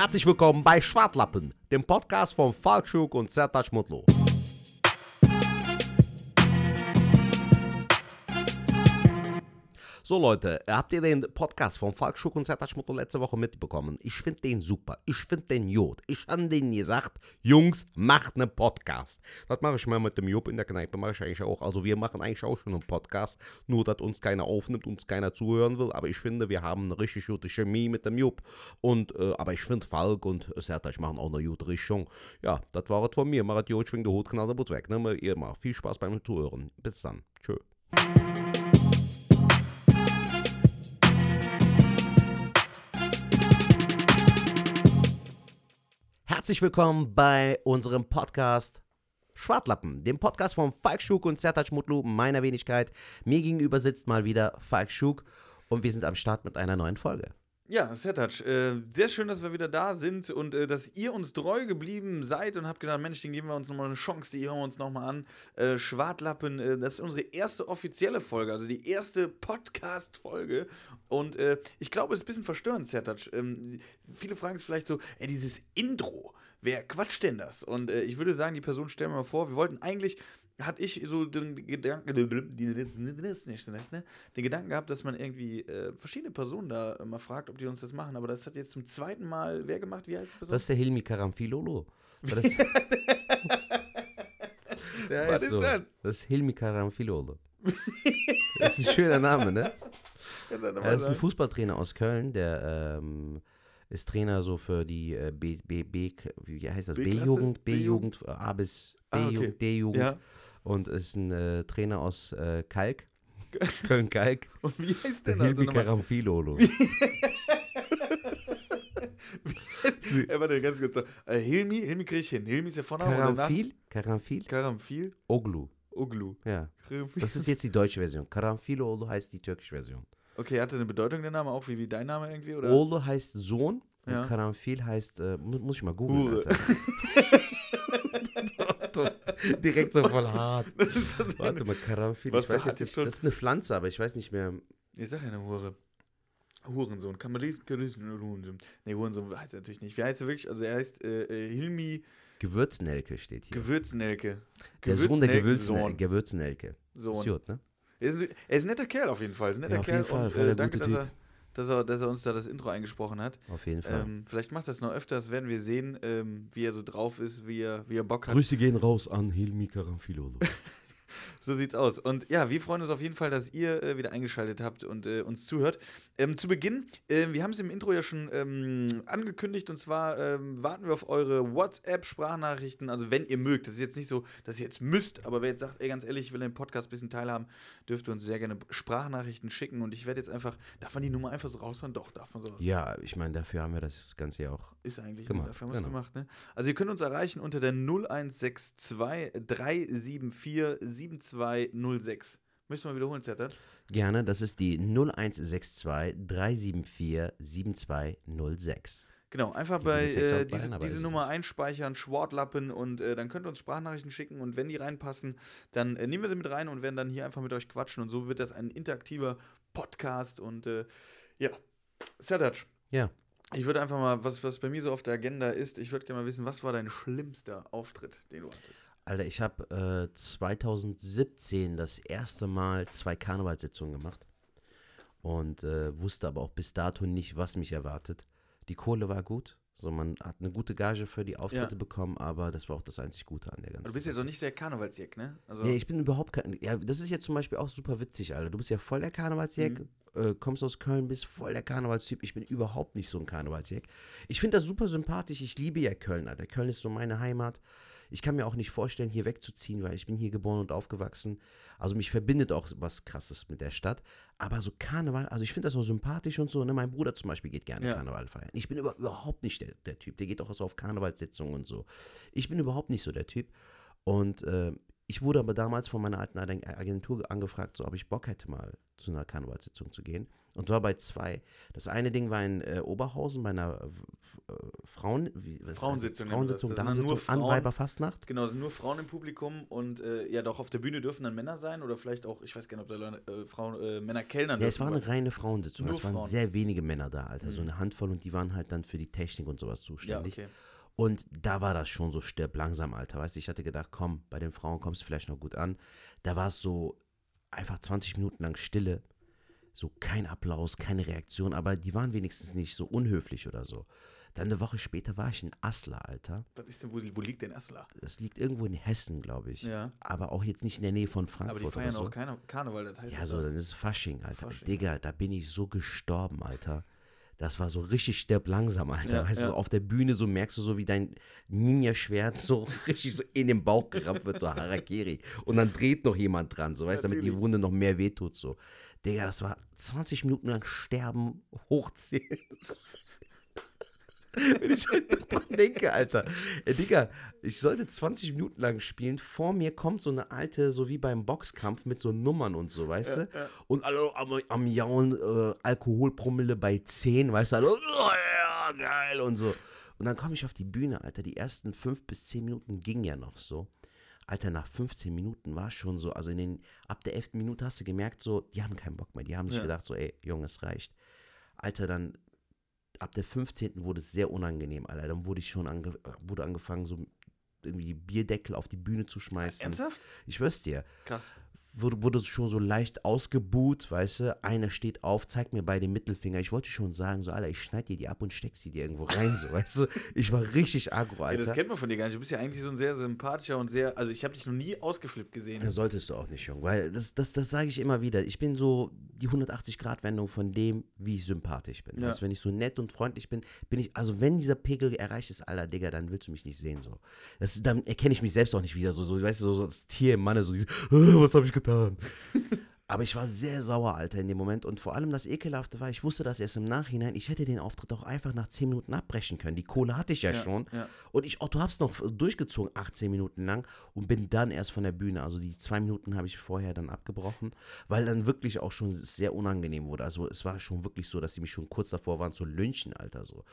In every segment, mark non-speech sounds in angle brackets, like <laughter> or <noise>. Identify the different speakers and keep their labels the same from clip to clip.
Speaker 1: Herzlich willkommen bei Schwartlappen, dem Podcast von Falk Schuk und Sertac Mutlu. So Leute, habt ihr den Podcast von Falk Schuck und Sertac Mutlu letzte Woche mitbekommen? Ich finde den super. Ich finde den Jod. Ich habe denen gesagt, Jungs, macht einen Podcast. Das mache ich mal mit dem Job in der Kneipe, mache ich eigentlich auch. Also wir machen eigentlich auch schon einen Podcast, nur dass uns keiner aufnimmt, uns keiner zuhören will. Aber ich finde, wir haben eine richtig gute Chemie mit dem Job. Und, äh, aber ich finde, Falk und Sertac machen auch eine gute Richtung. Ja, das war es von mir. Macht Jod, schwingt der Hut, knallt der weg. Ne? Ihr macht viel Spaß beim Zuhören. Bis dann. Tschö. Herzlich willkommen bei unserem Podcast Schwartlappen, dem Podcast von Falk Schuk und Sertac Mutlu, meiner Wenigkeit. Mir gegenüber sitzt mal wieder Falk Schuk und wir sind am Start mit einer neuen Folge.
Speaker 2: Ja, Sertac, äh, sehr schön, dass wir wieder da sind und äh, dass ihr uns treu geblieben seid und habt gedacht, Mensch, den geben wir uns nochmal eine Chance, die hören wir uns nochmal an. Äh, Schwartlappen, äh, das ist unsere erste offizielle Folge, also die erste Podcast-Folge. Und äh, ich glaube, es ist ein bisschen verstörend, Sertac. Ähm, viele fragen sich vielleicht so, ey, dieses Intro, wer quatscht denn das? Und äh, ich würde sagen, die Person stellen wir mal vor, wir wollten eigentlich hatte ich so den Gedanken, den Gedanken gehabt, dass man irgendwie äh, verschiedene Personen da mal fragt, ob die uns das machen. Aber das hat jetzt zum zweiten Mal wer gemacht? Wie heißt die Person?
Speaker 1: Das ist der Hilmi Karamfilolo. <laughs> Das, der
Speaker 2: Was ist
Speaker 1: so.
Speaker 2: das?
Speaker 1: Das ist Hilmi Karamfilolo. das ist ein schöner Name, ne? <laughs> Er ist ein? Fußballtrainer aus Köln, der ähm, ist Trainer so für die äh, B, B, B, wie heißt das? B-Jugend, B-Jugend, A bis
Speaker 2: Ah,
Speaker 1: D-Jugend
Speaker 2: Ja.
Speaker 1: Und ist ein äh, Trainer aus äh, Kalk, <laughs> Köln-Kalk.
Speaker 2: Und wie heißt der
Speaker 1: Der? Hilmi Karamfilolo.
Speaker 2: Ey, warte, ganz kurz. Äh, Hilmi, Hilmi kriege ich hin. Hilmi ist ja und danach-
Speaker 1: Karamfil? Karamfil?
Speaker 2: Karamfil?
Speaker 1: Oglu.
Speaker 2: Oglu.
Speaker 1: Ja.
Speaker 2: Karamfil.
Speaker 1: Das ist jetzt die deutsche Version. Karamfilolo heißt die türkische Version.
Speaker 2: Okay, hatte eine Bedeutung der Name auch wie, wie dein Name irgendwie? Oder?
Speaker 1: Olo heißt Sohn und
Speaker 2: Ja.
Speaker 1: Karamfil heißt, äh, mu- muss ich mal googeln. Alter. <laughs> <laughs> Direkt so voll hart. <laughs> Warte mal, Karamfil.
Speaker 2: Was
Speaker 1: Ich weiß jetzt nicht, das ist eine Pflanze, aber ich weiß nicht mehr.
Speaker 2: Ich sag ja eine Hure. Hurensohn. Kann man lesen? Kann lesen. Hurensohn. Nee, Hurensohn heißt er natürlich nicht. Wie heißt er wirklich? Also er heißt äh, äh, Hilmi
Speaker 1: Gewürznelke steht hier.
Speaker 2: Gewürznelke.
Speaker 1: der Sohn der Gewürznelke. Gewürznelke.
Speaker 2: Sohn.
Speaker 1: Ist gut, ne?
Speaker 2: Er ist, er ist ein netter Kerl auf jeden Fall. Ist ein netter
Speaker 1: Ja, auf
Speaker 2: Kerl.
Speaker 1: jeden Fall,
Speaker 2: Und, äh, danke, dass er, dass, er, dass er uns da das Intro eingesprochen hat.
Speaker 1: Auf jeden Fall.
Speaker 2: Ähm, vielleicht macht er es noch öfter, das werden wir sehen, ähm, wie er so drauf ist, wie er, wie er Bock hat.
Speaker 1: Grüße gehen raus an Hilmi Karamfilolo. <laughs>
Speaker 2: So sieht's aus. Und ja, wir freuen uns auf jeden Fall, dass ihr äh, wieder eingeschaltet habt und äh, uns zuhört. Ähm, zu Beginn, äh, wir haben es im Intro ja schon ähm, angekündigt und zwar ähm, warten wir auf eure WhatsApp-Sprachnachrichten. Also, wenn ihr mögt, das ist jetzt nicht so, dass ihr jetzt müsst, aber wer jetzt sagt, ey, ganz ehrlich, ich will den Podcast ein bisschen teilhaben, dürft ihr uns sehr gerne Sprachnachrichten schicken und ich werde jetzt einfach, darf man die Nummer einfach so raushauen? Doch, darf man so.
Speaker 1: ja, ich meine, dafür haben wir das Ganze ja auch.
Speaker 2: Ist eigentlich
Speaker 1: Gemacht,
Speaker 2: dafür haben wir es
Speaker 1: genau.
Speaker 2: gemacht, ne? Also ihr könnt uns erreichen unter der 0162 374 7206. Möchtest du mal wiederholen, Zettert?
Speaker 1: Gerne, das ist die 0162 374 7206.
Speaker 2: Genau, einfach
Speaker 1: Die
Speaker 2: bei äh, diese,
Speaker 1: einarbeiten,
Speaker 2: diese Nummer einspeichern, Schwartlappen und äh, dann könnt ihr uns Sprachnachrichten schicken und wenn die reinpassen, dann äh, nehmen wir sie mit rein und werden dann hier einfach mit euch quatschen und so wird das ein interaktiver Podcast und äh, ja, Sertac,
Speaker 1: Ja.
Speaker 2: ich würde einfach mal, was, was bei mir so auf der Agenda ist, ich würde gerne mal wissen, was war dein schlimmster Auftritt, den du hattest?
Speaker 1: Alter, ich habe äh, 2017 das erste Mal zwei Karnevalssitzungen gemacht und äh, wusste aber auch bis dato nicht, was mich erwartet. Die Kohle war gut, so man hat eine gute Gage für die Auftritte
Speaker 2: Ja.
Speaker 1: bekommen, aber das war auch das einzig Gute an der ganzen
Speaker 2: Du bist ja so nicht der Karnevalsjack, ne? Also,
Speaker 1: Nee, ich bin überhaupt kein. Ja, das ist jetzt zum Beispiel auch super witzig, Alter. Du bist ja voll der Karnevalsjack,
Speaker 2: Mhm.
Speaker 1: äh, kommst aus Köln, bist voll der Karnevalstyp. Ich bin überhaupt nicht so ein Karnevalsjack. Ich finde das super sympathisch. Ich liebe ja Köln, Alter. Köln ist so meine Heimat. Ich kann mir auch nicht vorstellen, hier wegzuziehen, weil ich bin hier geboren und aufgewachsen. Also mich verbindet auch was Krasses mit der Stadt. Aber so Karneval, also ich finde das auch sympathisch und so. Ne? Mein Bruder zum Beispiel geht gerne
Speaker 2: Ja.
Speaker 1: Karneval feiern. Ich bin über, überhaupt nicht der, der Typ. Der geht auch so auf Karnevalssitzungen und so. Ich bin überhaupt nicht so der Typ. Und äh, ich wurde aber damals von meiner alten Agen- Agentur angefragt, so ob ich Bock hätte, mal zu einer Karnevalssitzung zu gehen. Und war bei zwei. Das eine Ding war in äh, Oberhausen bei einer äh, Frauen, wie,
Speaker 2: Frauensitzung
Speaker 1: Frauensitzung, Damensitzung an. Weiberfastnacht.
Speaker 2: Genau, es sind nur Frauen im Publikum und äh, ja, doch auf der Bühne dürfen dann Männer sein oder vielleicht auch, ich weiß gar nicht, ob da äh, Frauen, äh, Männer Kellnern
Speaker 1: Ja, es war eine reine Frauensitzung.
Speaker 2: Nur
Speaker 1: Es waren
Speaker 2: Frauen.
Speaker 1: sehr wenige Männer da, Alter. So
Speaker 2: Mhm.
Speaker 1: eine Handvoll und die waren halt dann für die Technik und sowas
Speaker 2: Ja,
Speaker 1: zuständig.
Speaker 2: okay.
Speaker 1: Und da war das schon so stirb langsam, Alter. Weißt du, ich hatte gedacht, komm, bei den Frauen kommst du vielleicht noch gut an. Da war es so einfach 20 Minuten lang Stille. So kein Applaus, keine Reaktion, aber die waren wenigstens nicht so unhöflich oder so. Dann eine Woche später war ich in Asla, Alter.
Speaker 2: Was ist denn, wo, wo liegt denn Asla?
Speaker 1: Das liegt irgendwo in Hessen, glaube ich.
Speaker 2: Ja.
Speaker 1: Aber auch jetzt nicht in der Nähe von
Speaker 2: Aber
Speaker 1: Frankfurt
Speaker 2: die feiern
Speaker 1: so.
Speaker 2: auch keine Karneval, das heißt
Speaker 1: Ja, so, dann ist es Fasching, Alter.
Speaker 2: Fasching,
Speaker 1: Digga, da bin ich so gestorben, Alter. Das war so richtig stirb langsam, Alter.
Speaker 2: Ja,
Speaker 1: weißt du,
Speaker 2: ja.
Speaker 1: so auf der Bühne so merkst du so, wie dein Ninja-Schwert so <laughs> richtig so in den Bauch gerammt wird, so Harakiri. Und dann dreht noch jemand dran, so, weißt du, damit die. Wunde noch mehr wehtut, so. Digga, das war 20 Minuten lang sterben, hochzählen. <laughs> Wenn ich heute noch dran denke, Alter. Ey, Digga, ich sollte 20 Minuten lang spielen. Vor mir kommt so eine alte, so wie beim Boxkampf mit so Nummern und so, weißt du? Und alle am, am Jauen, äh, Alkoholpromille bei 10, weißt du? Alle, oh, ja, geil und so. Und dann komme ich auf die Bühne, Alter. Die ersten 5 bis 10 Minuten ging ja noch so. Alter, nach 15 Minuten war es schon so, also in den, ab der 11. Minute hast du gemerkt, so, die haben keinen Bock mehr. Die haben sich
Speaker 2: Ja.
Speaker 1: gedacht, so, ey, Junge, es reicht. Alter, dann ab der 15. wurde es sehr unangenehm, Alter. Dann wurde ich schon ange wurde angefangen, so irgendwie Bierdeckel auf die Bühne zu schmeißen.
Speaker 2: Ernsthaft?
Speaker 1: Ich schwör's dir.
Speaker 2: Krass.
Speaker 1: Wurde, wurde schon so leicht ausgebuht, weißt du? Einer steht auf, zeigt mir beide Mittelfinger. Ich wollte schon sagen, so, Alter, ich schneid dir die ab und steck sie dir irgendwo rein, so, <laughs> weißt du? Ich war richtig aggro,
Speaker 2: Ja, das
Speaker 1: Alter.
Speaker 2: kennt man von dir gar nicht. Du bist ja eigentlich so ein sehr sympathischer und sehr, also ich habe dich noch nie ausgeflippt gesehen.
Speaker 1: Ja, Solltest du auch nicht, Jung, weil das, das, das sage ich immer wieder. Ich bin so die 180-Grad-Wendung von dem, wie ich sympathisch bin.
Speaker 2: Ja.
Speaker 1: Weißt, du, wenn ich so nett und freundlich bin, bin ich, also wenn dieser Pegel erreicht ist, Alter, Digga, dann willst du mich nicht sehen, so. Das, dann erkenne ich mich selbst auch nicht wieder, so, so weißt du, so, so das Tier im Manne, so dieses, "Ah, was habe ich getan? Aber ich war sehr sauer, Alter, in dem Moment. Und vor allem das Ekelhafte war, ich wusste das erst im Nachhinein. Ich hätte den Auftritt auch einfach nach 10 Minuten abbrechen können. Die Kohle hatte ich ja,
Speaker 2: Ja,
Speaker 1: schon.
Speaker 2: ja.
Speaker 1: Und ich, Otto, hab's noch durchgezogen, 18 Minuten lang. Und bin dann erst von der Bühne. Also die zwei Minuten habe ich vorher dann abgebrochen, weil dann wirklich auch schon sehr unangenehm wurde. Also es war schon wirklich so, dass sie mich schon kurz davor waren zu lynchen, Alter. So.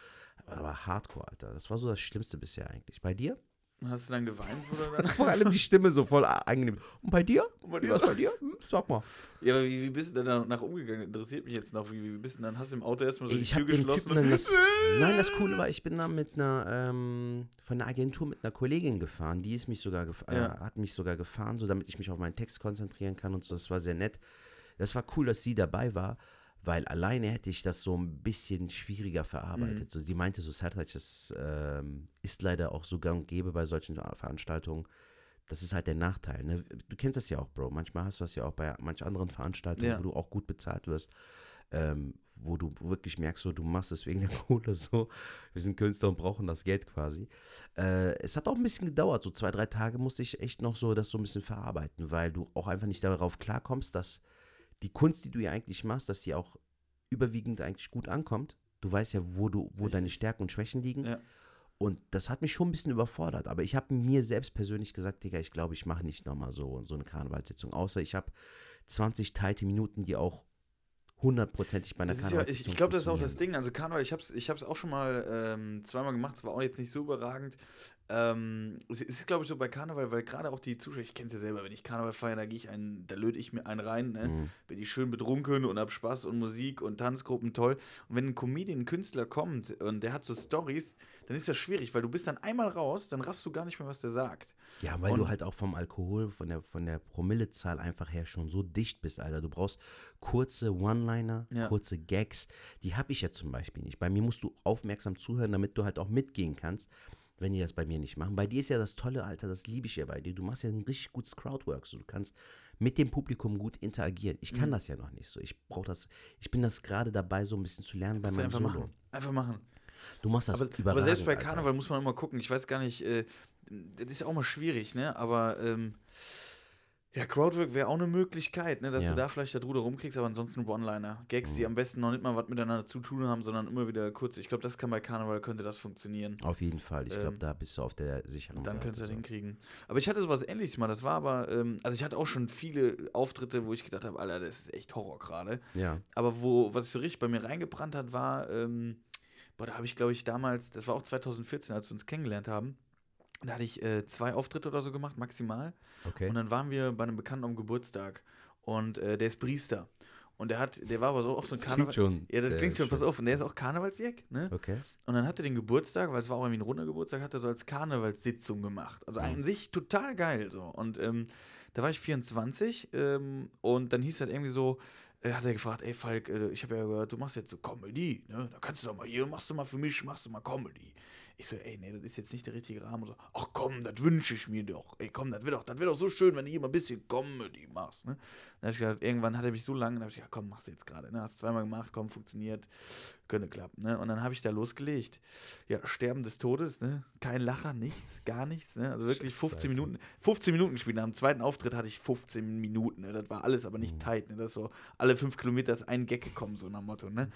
Speaker 1: Aber hardcore, Alter. Das war so das Schlimmste bisher eigentlich. Bei dir?
Speaker 2: Hast du dann geweint oder dann? <laughs>
Speaker 1: Vor allem die Stimme so voll angenehm. Und bei dir?
Speaker 2: Und bei dir?
Speaker 1: war's bei dir? Hm, sag mal.
Speaker 2: Ja, aber wie, wie bist du denn danach umgegangen? Interessiert mich jetzt noch. Wie, wie bist du dann? Hast du im Auto erstmal so
Speaker 1: Ey,
Speaker 2: die
Speaker 1: ich
Speaker 2: Tür geschlossen?
Speaker 1: Typen dann das. <laughs> Nein, das Coole war, ich bin da mit einer ähm, von der Agentur mit einer Kollegin gefahren. Die ist mich sogar gef
Speaker 2: Ja.
Speaker 1: äh, hat mich sogar gefahren, so damit ich mich auf meinen Text konzentrieren kann und so. Das war sehr nett. Das war cool, dass sie dabei war, weil alleine hätte ich das so ein bisschen schwieriger verarbeitet. So, sie meinte so, Sertac, das ähm, ist leider auch so gang und gäbe bei solchen Veranstaltungen. Das ist halt der Nachteil. Ne? Du kennst das ja auch, Bro. Manchmal hast du das ja auch bei manch anderen Veranstaltungen,
Speaker 2: Ja.
Speaker 1: wo du auch gut bezahlt wirst ähm, wo du wirklich merkst, so, du machst es wegen der <laughs> Kohle so. Wir sind Künstler und brauchen das Geld quasi. Äh, es hat auch ein bisschen gedauert, so zwei, drei Tage musste ich echt noch so das so ein bisschen verarbeiten, weil du auch einfach nicht darauf klarkommst, dass die Kunst, die du ja eigentlich machst, dass sie auch überwiegend eigentlich gut ankommt. Du weißt ja, wo du, wo deine Stärken und Schwächen liegen.
Speaker 2: Ja.
Speaker 1: Und das hat mich schon ein bisschen überfordert. Aber ich habe mir selbst persönlich gesagt, Digga, ich glaube, ich mache nicht nochmal so, so eine Karnevalssitzung. Außer ich habe 20 teilte Minuten, die auch hundertprozentig bei einer
Speaker 2: ist ja,
Speaker 1: Karnevalssitzung
Speaker 2: ich ich glaube, das ist auch das. Ding. Also Karneval, ich habe es ich hab's auch schon mal ähm, zweimal gemacht. Es war auch jetzt nicht so überragend. Ähm, es ist, glaube ich, so bei Karneval, weil gerade auch die Zuschauer, ich kenne es ja selber, wenn ich Karneval feiere, da gehe ich einen, da löte ich mir einen rein, ne?
Speaker 1: Mhm.
Speaker 2: bin ich schön betrunken und hab Spaß und Musik und Tanzgruppen toll. Und wenn ein Comedian, ein Künstler kommt und der hat so Stories, dann ist das schwierig, weil du bist dann einmal raus, dann raffst du gar nicht mehr, was der sagt.
Speaker 1: Ja, weil
Speaker 2: Und-
Speaker 1: du halt auch vom Alkohol, von der, von der Promillezahl einfach her schon so dicht bist, Alter. Du brauchst kurze One-Liner,
Speaker 2: Ja.
Speaker 1: kurze Gags. Die habe ich ja zum Beispiel nicht. Bei mir musst du aufmerksam zuhören, damit du halt auch mitgehen kannst, wenn die das bei mir nicht machen. Bei dir ist ja das Tolle, Alter, das liebe ich ja bei dir. Du machst ja ein richtig gutes Crowdwork. So, du kannst mit dem Publikum gut interagieren. Ich
Speaker 2: Mhm.
Speaker 1: kann das ja noch nicht so. Ich brauche das, ich bin das gerade dabei, so ein bisschen zu lernen bei meinem
Speaker 2: einfach
Speaker 1: Solo.
Speaker 2: machen. Einfach machen.
Speaker 1: Du machst das
Speaker 2: Aber, aber selbst bei
Speaker 1: Alter.
Speaker 2: Karneval muss man immer gucken. Ich weiß gar nicht, äh, das ist ja auch mal schwierig, ne? Aber ähm, Ja, Crowdwork wäre auch eine Möglichkeit, ne, dass
Speaker 1: Ja.
Speaker 2: du da vielleicht da drüber rumkriegst, aber ansonsten One-Liner. Gags, die am besten noch nicht mal was miteinander zu tun haben, sondern immer wieder kurz. Ich glaube, das kann bei Karneval, könnte das funktionieren.
Speaker 1: Auf jeden Fall. Ich glaube,
Speaker 2: Ähm,
Speaker 1: da bist du auf der sicheren
Speaker 2: dann
Speaker 1: Seite.
Speaker 2: könntest du das
Speaker 1: so.
Speaker 2: hinkriegen. Aber ich hatte sowas ähnliches mal. Das war aber, ähm, also ich hatte auch schon viele Auftritte, wo ich gedacht habe, Alter, das ist echt Horror gerade.
Speaker 1: Ja.
Speaker 2: Aber wo, was so richtig bei mir reingebrannt hat, war, ähm, boah, da habe ich, glaube ich, damals, das war auch 2014, als wir uns kennengelernt haben. Da hatte ich äh, zwei Auftritte oder so gemacht, maximal.
Speaker 1: Okay.
Speaker 2: Und dann waren wir bei einem Bekannten am Geburtstag. Und äh, der ist Priester. Und der hat, der war aber so auch so ein
Speaker 1: Das
Speaker 2: Karneval.
Speaker 1: klingt schon.
Speaker 2: Ja, das klingt schon, pass auf. Und der ist auch Karnevalsjack, ne?
Speaker 1: Okay.
Speaker 2: Und dann hat er den Geburtstag, weil es war auch irgendwie ein runder Geburtstag, hat er so als Karnevalssitzung gemacht. Also an sich total geil so. Und ähm, da war ich 24 ähm, und dann hieß halt irgendwie so, äh, hat er gefragt, ey Falk, äh, ich habe ja gehört, du machst jetzt so Comedy, ne? Da kannst du doch mal hier, machst du mal für mich, machst du mal Comedy. Ich so, ey, nee, das ist jetzt nicht der richtige Rahmen. Und so, ach komm, das wünsche ich mir doch. Ey, komm, das wird doch, das wird doch so schön, wenn du hier mal ein bisschen Comedy machst, ne? Dann hab ich gesagt, irgendwann hat er mich so lange, dann hab ich gesagt, ja, komm, machst du jetzt gerade, ne? Hast zweimal gemacht, komm, funktioniert, könnte klappen, ne? Und dann habe ich da losgelegt. Ja, Sterben des Todes, ne? Kein Lacher, nichts, gar nichts, ne? Also wirklich 15
Speaker 1: Alter.
Speaker 2: Minuten, 15 Minuten gespielt. Nach dem zweiten Auftritt hatte ich 15 Minuten, ne? Das war alles aber
Speaker 1: Mhm.
Speaker 2: nicht tight, ne? Das so, alle fünf Kilometer ist ein Gag gekommen, so nach Motto, ne?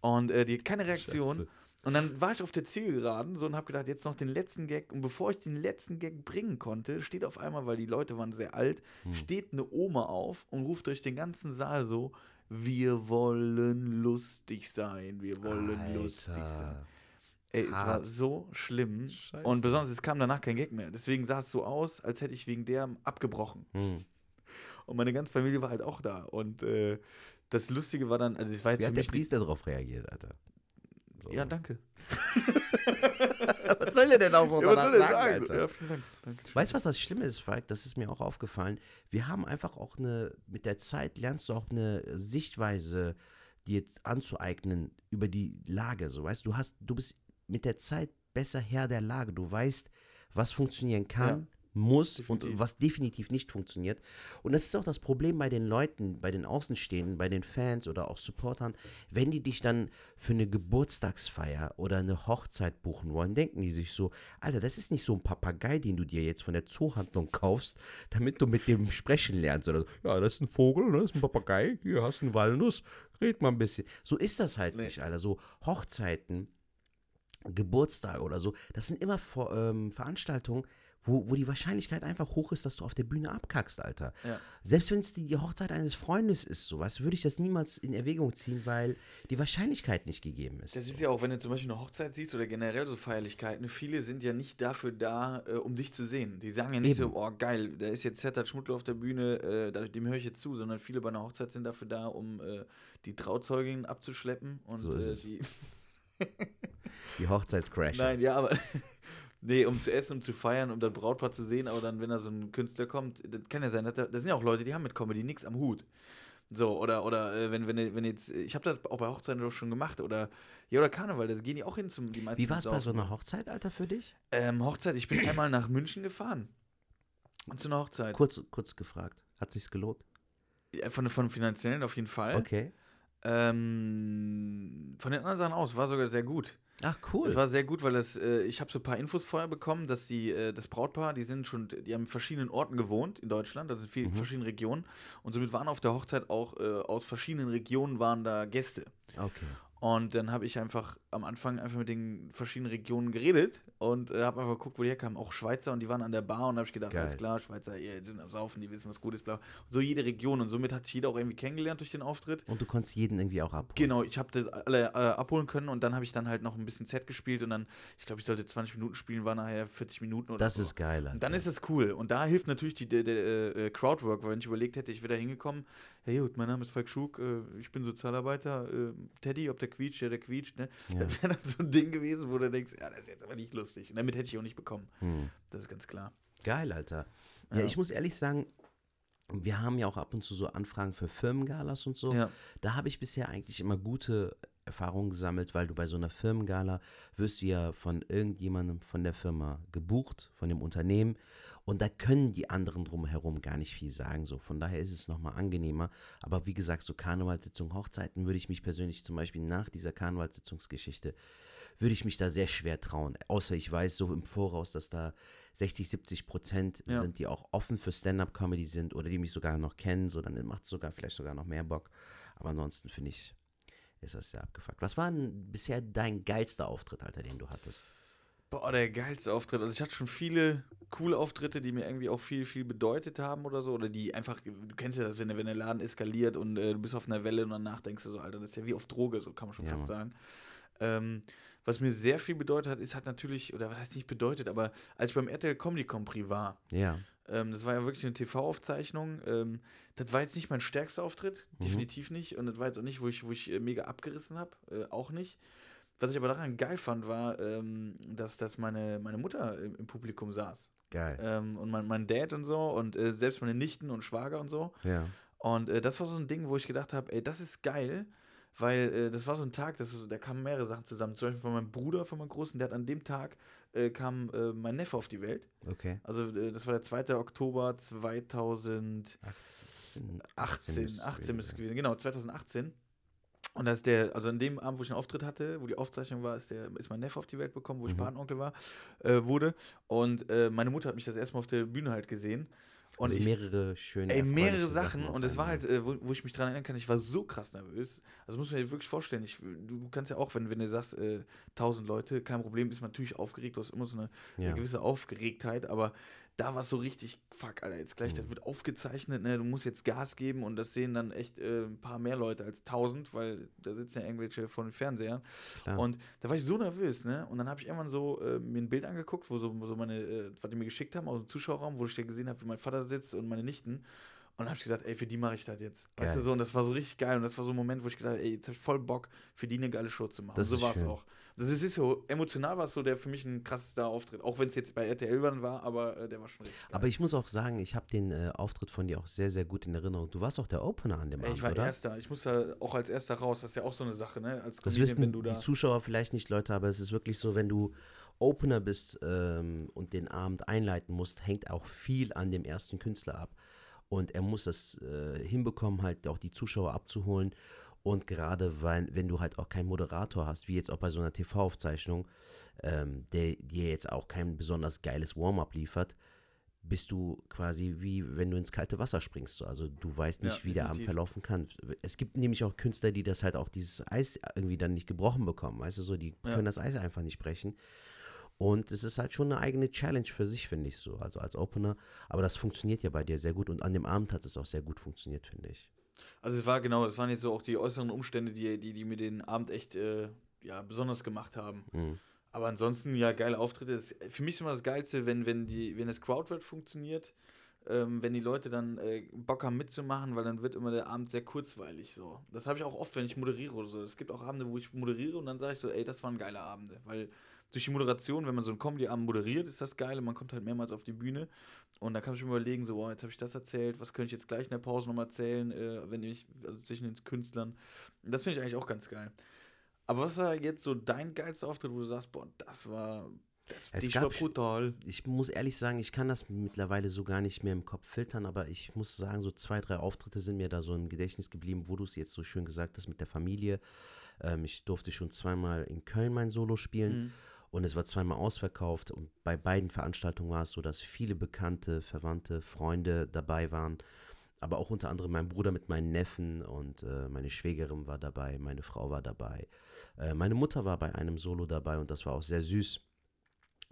Speaker 2: Und äh, die keine Reaktion.
Speaker 1: Scheiße.
Speaker 2: Und dann war ich auf der Zielgeraden so und habe gedacht, jetzt noch den letzten Gag. Und bevor ich den letzten Gag bringen konnte, steht auf einmal, weil die Leute waren sehr alt,
Speaker 1: Hm.
Speaker 2: steht eine Oma auf und ruft durch den ganzen Saal so: Wir wollen lustig sein, wir wollen lustig sein.
Speaker 1: Alter.
Speaker 2: Ey, es war
Speaker 1: Hart.
Speaker 2: so schlimm.
Speaker 1: Scheiße.
Speaker 2: Und besonders, es kam danach kein Gag mehr. Deswegen sah es so aus, als hätte ich wegen der abgebrochen.
Speaker 1: Hm.
Speaker 2: Und meine ganze Familie war halt auch da. Und äh, das Lustige war dann, also es war jetzt
Speaker 1: Wie hat der. Priester darauf reagiert, Alter? So.
Speaker 2: ja, danke. <laughs>
Speaker 1: was soll er denn auch
Speaker 2: Ja, was soll ich sagen? Ja, vielen Dank. Danke.
Speaker 1: Weißt du, was das Schlimme ist, Falk? Das ist mir auch aufgefallen. Wir haben einfach auch eine, mit der Zeit lernst du auch eine Sichtweise dir anzueignen über die Lage. So, weißt du, hast, du bist mit der Zeit besser Herr der Lage. Du weißt, was funktionieren kann, muss
Speaker 2: Definitiv.
Speaker 1: und was definitiv nicht funktioniert. Und das ist auch das Problem bei den Leuten, bei den Außenstehenden, bei den Fans oder auch Supportern, wenn die dich dann für eine Geburtstagsfeier oder eine Hochzeit buchen wollen, denken die sich so, Alter, das ist nicht so ein Papagei, den du dir jetzt von der Zoohandlung kaufst, damit du mit dem sprechen lernst. Oder so, ja, das ist ein Vogel, ne? das ist ein Papagei, hier hast du eine Walnuss, red mal ein bisschen. So ist das halt
Speaker 2: Nee.
Speaker 1: nicht, Alter. So Hochzeiten, Geburtstag oder so, das sind immer Vor ähm, Veranstaltungen, wo, wo die Wahrscheinlichkeit einfach hoch ist, dass du auf der Bühne abkackst, Alter.
Speaker 2: Ja.
Speaker 1: Selbst wenn es die, die Hochzeit eines Freundes ist, so was, würde ich das niemals in Erwägung ziehen, weil die Wahrscheinlichkeit nicht gegeben ist.
Speaker 2: Das
Speaker 1: so.
Speaker 2: ist ja auch, wenn du zum Beispiel eine Hochzeit siehst oder generell so Feierlichkeiten, viele sind ja nicht dafür da, äh, um dich zu sehen. Die sagen ja nicht
Speaker 1: Eben.
Speaker 2: so, oh geil, da ist jetzt Zetat Schmuttler auf der Bühne, äh, dem höre ich jetzt zu, sondern viele bei einer Hochzeit sind dafür da, um äh, die Trauzeugin abzuschleppen und
Speaker 1: So ist
Speaker 2: äh, die.
Speaker 1: die Hochzeitscrash. <laughs>
Speaker 2: Nein, ja, aber. <laughs> Nee, um zu essen, um zu feiern, um das Brautpaar zu sehen, aber dann, wenn da so ein Künstler kommt, das kann ja sein, dass da, das sind ja auch Leute, die haben mit Comedy nichts am Hut. So, oder, oder äh, wenn, wenn, wenn jetzt, ich habe das auch bei Hochzeiten doch schon gemacht, oder, ja, oder Karneval, das gehen die auch hin zum, die meisten
Speaker 1: Wie war es bei so einer Hochzeit, Alter, für dich?
Speaker 2: Ähm, Hochzeit, ich bin einmal nach München gefahren. Zu einer Hochzeit.
Speaker 1: Kurz, kurz gefragt. Hat sich's gelohnt?
Speaker 2: Ja, Von, von finanziellen auf jeden Fall.
Speaker 1: Okay.
Speaker 2: Ähm, von den anderen Sachen aus war sogar sehr gut.
Speaker 1: Ach, cool.
Speaker 2: Es war sehr gut, weil das, äh, ich habe so ein paar Infos vorher bekommen, dass die, äh, das Brautpaar, die sind schon, die haben in verschiedenen Orten gewohnt in Deutschland, also in vielen
Speaker 1: Mhm.
Speaker 2: verschiedenen Regionen. Und somit waren auf der Hochzeit auch äh, aus verschiedenen Regionen waren da Gäste.
Speaker 1: okay.
Speaker 2: Und dann habe ich einfach am Anfang einfach mit den verschiedenen Regionen geredet und äh, habe einfach geguckt, wo die herkamen. Auch Schweizer und die waren an der Bar und habe ich gedacht,
Speaker 1: Geil.
Speaker 2: alles klar, Schweizer, ihr sind am Saufen, die wissen, was gut ist, bla. So jede Region und somit hat sich jeder auch irgendwie kennengelernt durch den Auftritt.
Speaker 1: Und du konntest jeden irgendwie auch abholen.
Speaker 2: Genau, ich habe das alle äh, abholen können und dann habe ich dann halt noch ein bisschen Set gespielt und dann, ich glaube, ich sollte 20 Minuten spielen, war nachher 40 Minuten oder
Speaker 1: Das
Speaker 2: so.
Speaker 1: ist geil, Alter.
Speaker 2: Und dann ist es cool. Und da hilft natürlich die, der, der, äh, Crowdwork, weil wenn ich überlegt hätte, ich wäre da hingekommen, hey gut, mein Name ist Falk Schug, äh, ich bin Sozialarbeiter, äh, Teddy, ob der quietscht, ja, der quietscht, ne?
Speaker 1: Ja.
Speaker 2: Das wäre dann so ein Ding gewesen, wo du denkst, ja, das ist jetzt aber nicht lustig. Und damit hätte ich auch nicht bekommen.
Speaker 1: Hm.
Speaker 2: Das ist ganz klar.
Speaker 1: Geil, Alter. Ja,
Speaker 2: Ja.
Speaker 1: ich muss ehrlich sagen, wir haben ja auch ab und zu so Anfragen für Firmengalas und so.
Speaker 2: Ja.
Speaker 1: Da habe ich bisher eigentlich immer gute Erfahrungen gesammelt, weil du bei so einer Firmengala wirst du ja von irgendjemandem von der Firma gebucht, von dem Unternehmen. Und da können die anderen drumherum gar nicht viel sagen. So. Von daher ist es nochmal angenehmer. Aber wie gesagt, so Karnevalssitzung, Hochzeiten würde ich mich persönlich zum Beispiel nach dieser Karnevalssitzungsgeschichte würde ich mich da sehr schwer trauen. Außer ich weiß so im Voraus, dass da 60, 70 Prozent
Speaker 2: Ja.
Speaker 1: sind, die auch offen für Stand-Up-Comedy sind oder die mich sogar noch kennen. So, dann macht es sogar vielleicht sogar noch mehr Bock. Aber ansonsten finde ich, ist das sehr abgefuckt. Was war denn bisher dein geilster Auftritt, Alter, den du hattest?
Speaker 2: Boah, der geilste Auftritt. Also ich hatte schon viele coole Auftritte, die mir irgendwie auch viel, viel bedeutet haben oder so. Oder die einfach, du kennst ja das, wenn der, wenn der Laden eskaliert und äh, du bist auf einer Welle und danach denkst du so, Alter, das ist ja wie auf Droge, so kann man schon
Speaker 1: Ja,
Speaker 2: fast
Speaker 1: Mann.
Speaker 2: sagen. Ähm, was mir sehr viel bedeutet hat, ist hat natürlich, oder was heißt nicht bedeutet, aber als ich beim RTL Comedy Compris war,
Speaker 1: Ja.
Speaker 2: ähm, das war ja wirklich eine TV-Aufzeichnung. Ähm, das war jetzt nicht mein stärkster Auftritt,
Speaker 1: Mhm.
Speaker 2: definitiv nicht. Und das war jetzt auch nicht, wo ich, wo ich äh, mega abgerissen habe, äh, auch nicht. Was ich aber daran geil fand, war, ähm, dass, dass meine, meine Mutter im, im Publikum saß.
Speaker 1: Geil.
Speaker 2: Ähm, und mein, mein Dad und so und äh, selbst meine Nichten und Schwager und so.
Speaker 1: Ja.
Speaker 2: Und äh, das war so ein Ding, wo ich gedacht habe, ey, das ist geil, weil äh, das war so ein Tag, das, da kamen mehrere Sachen zusammen. Zum Beispiel von meinem Bruder, von meinem Großen, der hat an dem Tag, äh, kam äh, mein Neffe auf die Welt.
Speaker 1: Okay.
Speaker 2: Also äh, das war der 2. Oktober 2018, 18,
Speaker 1: müsste es
Speaker 2: 18
Speaker 1: gewesen
Speaker 2: müsste es
Speaker 1: sein.
Speaker 2: gewesen, genau, 2018. Und da ist der, also an dem Abend, wo ich einen Auftritt hatte, wo die Aufzeichnung war, ist, der, ist mein Neffe auf die Welt bekommen, wo ich
Speaker 1: Mhm.
Speaker 2: Patenonkel war, äh, wurde. Und äh, meine Mutter hat mich das erste Mal auf der Bühne halt gesehen. Und
Speaker 1: also
Speaker 2: ich,
Speaker 1: mehrere schöne
Speaker 2: Ey, mehrere Sachen
Speaker 1: auf
Speaker 2: und es war halt, äh, wo, wo ich mich dran erinnern kann, ich war so krass nervös. Also muss man dir wirklich vorstellen, ich, du, du kannst ja auch, wenn, wenn du sagst, äh, 1000 Leute, kein Problem, ist man natürlich aufgeregt, du hast immer so eine,
Speaker 1: ja.
Speaker 2: eine gewisse Aufgeregtheit, aber da war es so richtig, fuck, Alter, jetzt gleich, das
Speaker 1: Mhm.
Speaker 2: wird aufgezeichnet, ne, du musst jetzt Gas geben und das sehen dann echt äh, ein paar mehr Leute als 1000, weil da sitzen ja irgendwelche von den Fernsehern.
Speaker 1: Klar.
Speaker 2: Und da war ich so nervös, ne? Und dann habe ich irgendwann so äh, mir ein Bild angeguckt, wo so, so meine, äh, was die mir geschickt haben aus dem Zuschauerraum, wo ich da gesehen habe, wie mein Vater sitzt und meine Nichten. Und dann habe ich gesagt, ey, für die mache ich das jetzt. Weißt
Speaker 1: Geil.
Speaker 2: du so, und das war so richtig geil. Und das war so ein Moment, wo ich gedacht habe, ey, jetzt habe ich voll Bock, für die eine geile Show zu machen.
Speaker 1: Das
Speaker 2: so war es auch. Das ist, ist so, emotional war es so der für mich ein krassester Auftritt. Auch wenn es jetzt bei RTL war, aber äh, der war schon richtig geil.
Speaker 1: Aber ich muss auch sagen, ich habe den äh, Auftritt von dir auch sehr, sehr gut in Erinnerung. Du warst auch der Opener an dem
Speaker 2: ey,
Speaker 1: Abend,
Speaker 2: ich war
Speaker 1: oder?
Speaker 2: Erster. Ich muss da auch als Erster raus. Das ist ja auch so eine Sache, ne? Als
Speaker 1: Das
Speaker 2: Comedian,
Speaker 1: wissen
Speaker 2: wenn du da.
Speaker 1: die Zuschauer vielleicht nicht, Leute, aber es ist wirklich so, wenn du Opener bist ähm, und den Abend einleiten musst, hängt auch viel an dem ersten Künstler ab. Und er muss es äh, hinbekommen, halt auch die Zuschauer abzuholen. Und gerade weil, wenn du halt auch keinen Moderator hast, wie jetzt auch bei so einer TV-Aufzeichnung, ähm, der dir jetzt auch kein besonders geiles Warm-up liefert, bist du quasi wie wenn du ins kalte Wasser springst. So. Also du weißt nicht,
Speaker 2: Ja,
Speaker 1: wie der Abend verlaufen kann. Es gibt nämlich auch Künstler, die das halt auch dieses Eis irgendwie dann nicht gebrochen bekommen. Weißt du so, die
Speaker 2: Ja.
Speaker 1: können das Eis einfach nicht brechen. Und es ist halt schon eine eigene Challenge für sich, finde ich so. Also als Opener. Aber das funktioniert ja bei dir sehr gut. Und an dem Abend hat es auch sehr gut funktioniert, finde ich.
Speaker 2: Also es war genau, es waren jetzt so auch die äußeren Umstände, die, die, die mir den Abend echt äh, ja, besonders gemacht haben.
Speaker 1: Mhm.
Speaker 2: Aber ansonsten, ja, geile Auftritte. Das- Für mich ist immer das Geilste, wenn, wenn, die, wenn das Crowdwork funktioniert, ähm, wenn die Leute dann äh, Bock haben mitzumachen, weil dann wird immer der Abend sehr kurzweilig so. Das habe ich auch oft, wenn ich moderiere oder so. Es gibt auch Abende, wo ich moderiere und dann sage ich so, ey, das waren geile Abende. Weil durch die Moderation, wenn man so einen Comedy-Abend moderiert, ist das geil und man kommt halt mehrmals auf die Bühne. Und da kann ich mir überlegen, so, wow, jetzt habe ich das erzählt, was könnte ich jetzt gleich in der Pause nochmal erzählen, äh, wenn ich, also zwischen den Künstlern. Das finde ich eigentlich auch ganz geil. Aber was war jetzt so dein geilster Auftritt, wo du sagst, boah, das war, das
Speaker 1: Es gab
Speaker 2: war brutal.
Speaker 1: Ich muss ehrlich sagen, ich kann das mittlerweile so gar nicht mehr im Kopf filtern, aber ich muss sagen, so zwei, drei Auftritte sind mir da so im Gedächtnis geblieben, wo du es jetzt so schön gesagt hast mit der Familie. Ähm, ich durfte schon zweimal in Köln mein Solo spielen.
Speaker 2: Mhm.
Speaker 1: Und es war zweimal ausverkauft. Und bei beiden Veranstaltungen war es so, dass viele bekannte, Verwandte, Freunde dabei waren. Aber auch unter anderem mein Bruder mit meinen Neffen und äh, meine Schwägerin war dabei, meine Frau war dabei. Äh, meine Mutter war bei einem Solo dabei und das war auch sehr süß.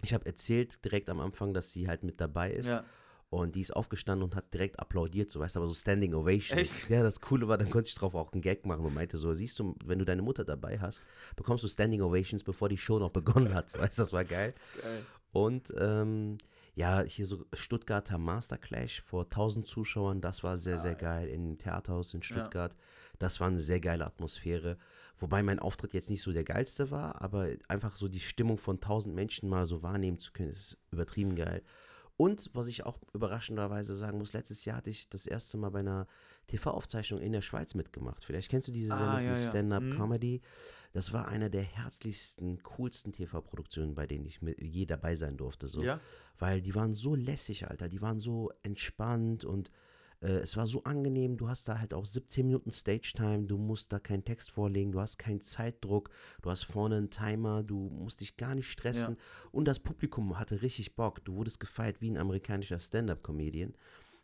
Speaker 1: Ich habe erzählt direkt am Anfang, dass sie halt mit dabei ist.
Speaker 2: Ja.
Speaker 1: Und die ist aufgestanden und hat direkt applaudiert, so weißt du, aber so Standing Ovation.
Speaker 2: Echt?
Speaker 1: Ja, das Coole war, dann konnte ich drauf auch einen Gag machen und meinte so, siehst du, wenn du deine Mutter dabei hast, bekommst du Standing Ovations, bevor die Show noch begonnen hat. <laughs> Weißt du, das war geil.
Speaker 2: Geil.
Speaker 1: Und ähm, ja, hier so Stuttgarter Masterclash vor 1000 Zuschauern, das war sehr, sehr geil. Im Theaterhaus in Stuttgart. Das war eine sehr geile Atmosphäre. Wobei mein Auftritt jetzt nicht so der geilste war, aber einfach so die Stimmung von 1000 Menschen mal so wahrnehmen zu können, ist übertrieben geil. Und was ich auch überraschenderweise sagen muss, letztes Jahr hatte ich das erste Mal bei einer TV-Aufzeichnung in der Schweiz mitgemacht. Vielleicht kennst du diese
Speaker 2: Ah,
Speaker 1: Sendung,
Speaker 2: ja,
Speaker 1: die
Speaker 2: ja.
Speaker 1: Stand-Up-Comedy. Das war eine der herzlichsten, coolsten TV-Produktionen, bei denen ich mit, je dabei sein durfte. So.
Speaker 2: Ja?
Speaker 1: Weil die waren so lässig, Alter. Die waren so entspannt und es war so angenehm, du hast da halt auch 17 Minuten Stage-Time, du musst da keinen Text vorlegen, du hast keinen Zeitdruck, du hast vorne einen Timer, du musst dich gar nicht stressen. Und das Publikum hatte richtig Bock. Du wurdest gefeiert wie ein amerikanischer Stand-Up-Comedian.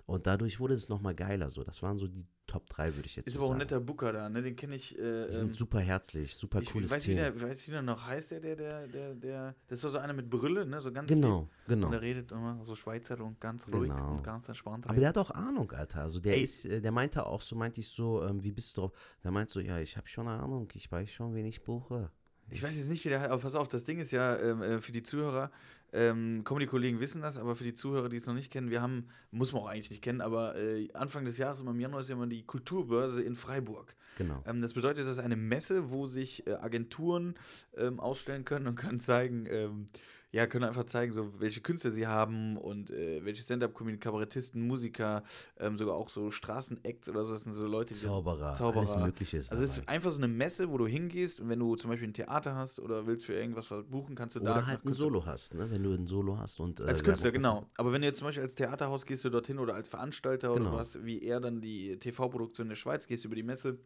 Speaker 1: Und dadurch wurde es nochmal geiler. So. Das waren so die Top 3, würde ich jetzt
Speaker 2: Ist
Speaker 1: so
Speaker 2: aber auch ein
Speaker 1: sagen.
Speaker 2: netter Booker da, ne? Den kenne ich. Äh,
Speaker 1: Die sind
Speaker 2: ähm,
Speaker 1: super herzlich, super
Speaker 2: ich
Speaker 1: cooles
Speaker 2: weiß, wie der, weiß, wie der noch heißt, der, der, der, der, der. Das ist doch so einer mit Brille, ne? So ganz
Speaker 1: Genau,
Speaker 2: lieb.
Speaker 1: genau.
Speaker 2: Und der redet immer so Schweizer und ganz ruhig
Speaker 1: Genau.
Speaker 2: und ganz entspannt.
Speaker 1: Aber der hat auch Ahnung, Alter. Also der
Speaker 2: Ey.
Speaker 1: ist, äh, der meinte auch so, meinte ich so, ähm, wie bist du drauf? Der meint so, ja, ich habe schon Ahnung, ich weiß schon, wen ich buche.
Speaker 2: Ich weiß jetzt nicht, wie der heißt, aber pass auf, das Ding ist ja ähm, äh, für die Zuhörer, ähm, Comedy-Kollegen wissen das, aber für die Zuhörer, die es noch nicht kennen, wir haben, muss man auch eigentlich nicht kennen, aber äh, Anfang des Jahres, immer im Januar, ist ja immer die Kulturbörse in Freiburg.
Speaker 1: Genau.
Speaker 2: Ähm, das bedeutet, das ist eine Messe, wo sich äh, Agenturen ähm, ausstellen können und können zeigen, ähm, ja, können einfach zeigen, so welche Künstler sie haben und äh, welche Stand-up-Comedy, Kabarettisten, Musiker, ähm, sogar auch so Straßenacts oder so. Das sind so Leute, die
Speaker 1: Zauberer,
Speaker 2: Zauberer.
Speaker 1: alles Mögliche ist
Speaker 2: Also es ist einfach so eine Messe, wo du hingehst und wenn du zum Beispiel ein Theater hast oder willst für irgendwas was buchen, kannst du da
Speaker 1: Oder halt ein Solo hast, ne? Wenn du ein Solo hast und. Äh,
Speaker 2: als Künstler, genau. Aber wenn du jetzt zum Beispiel als Theaterhaus gehst du dorthin oder als Veranstalter oder
Speaker 1: Genau.
Speaker 2: du hast wie er dann die TV-Produktion in der Schweiz, gehst über die Messe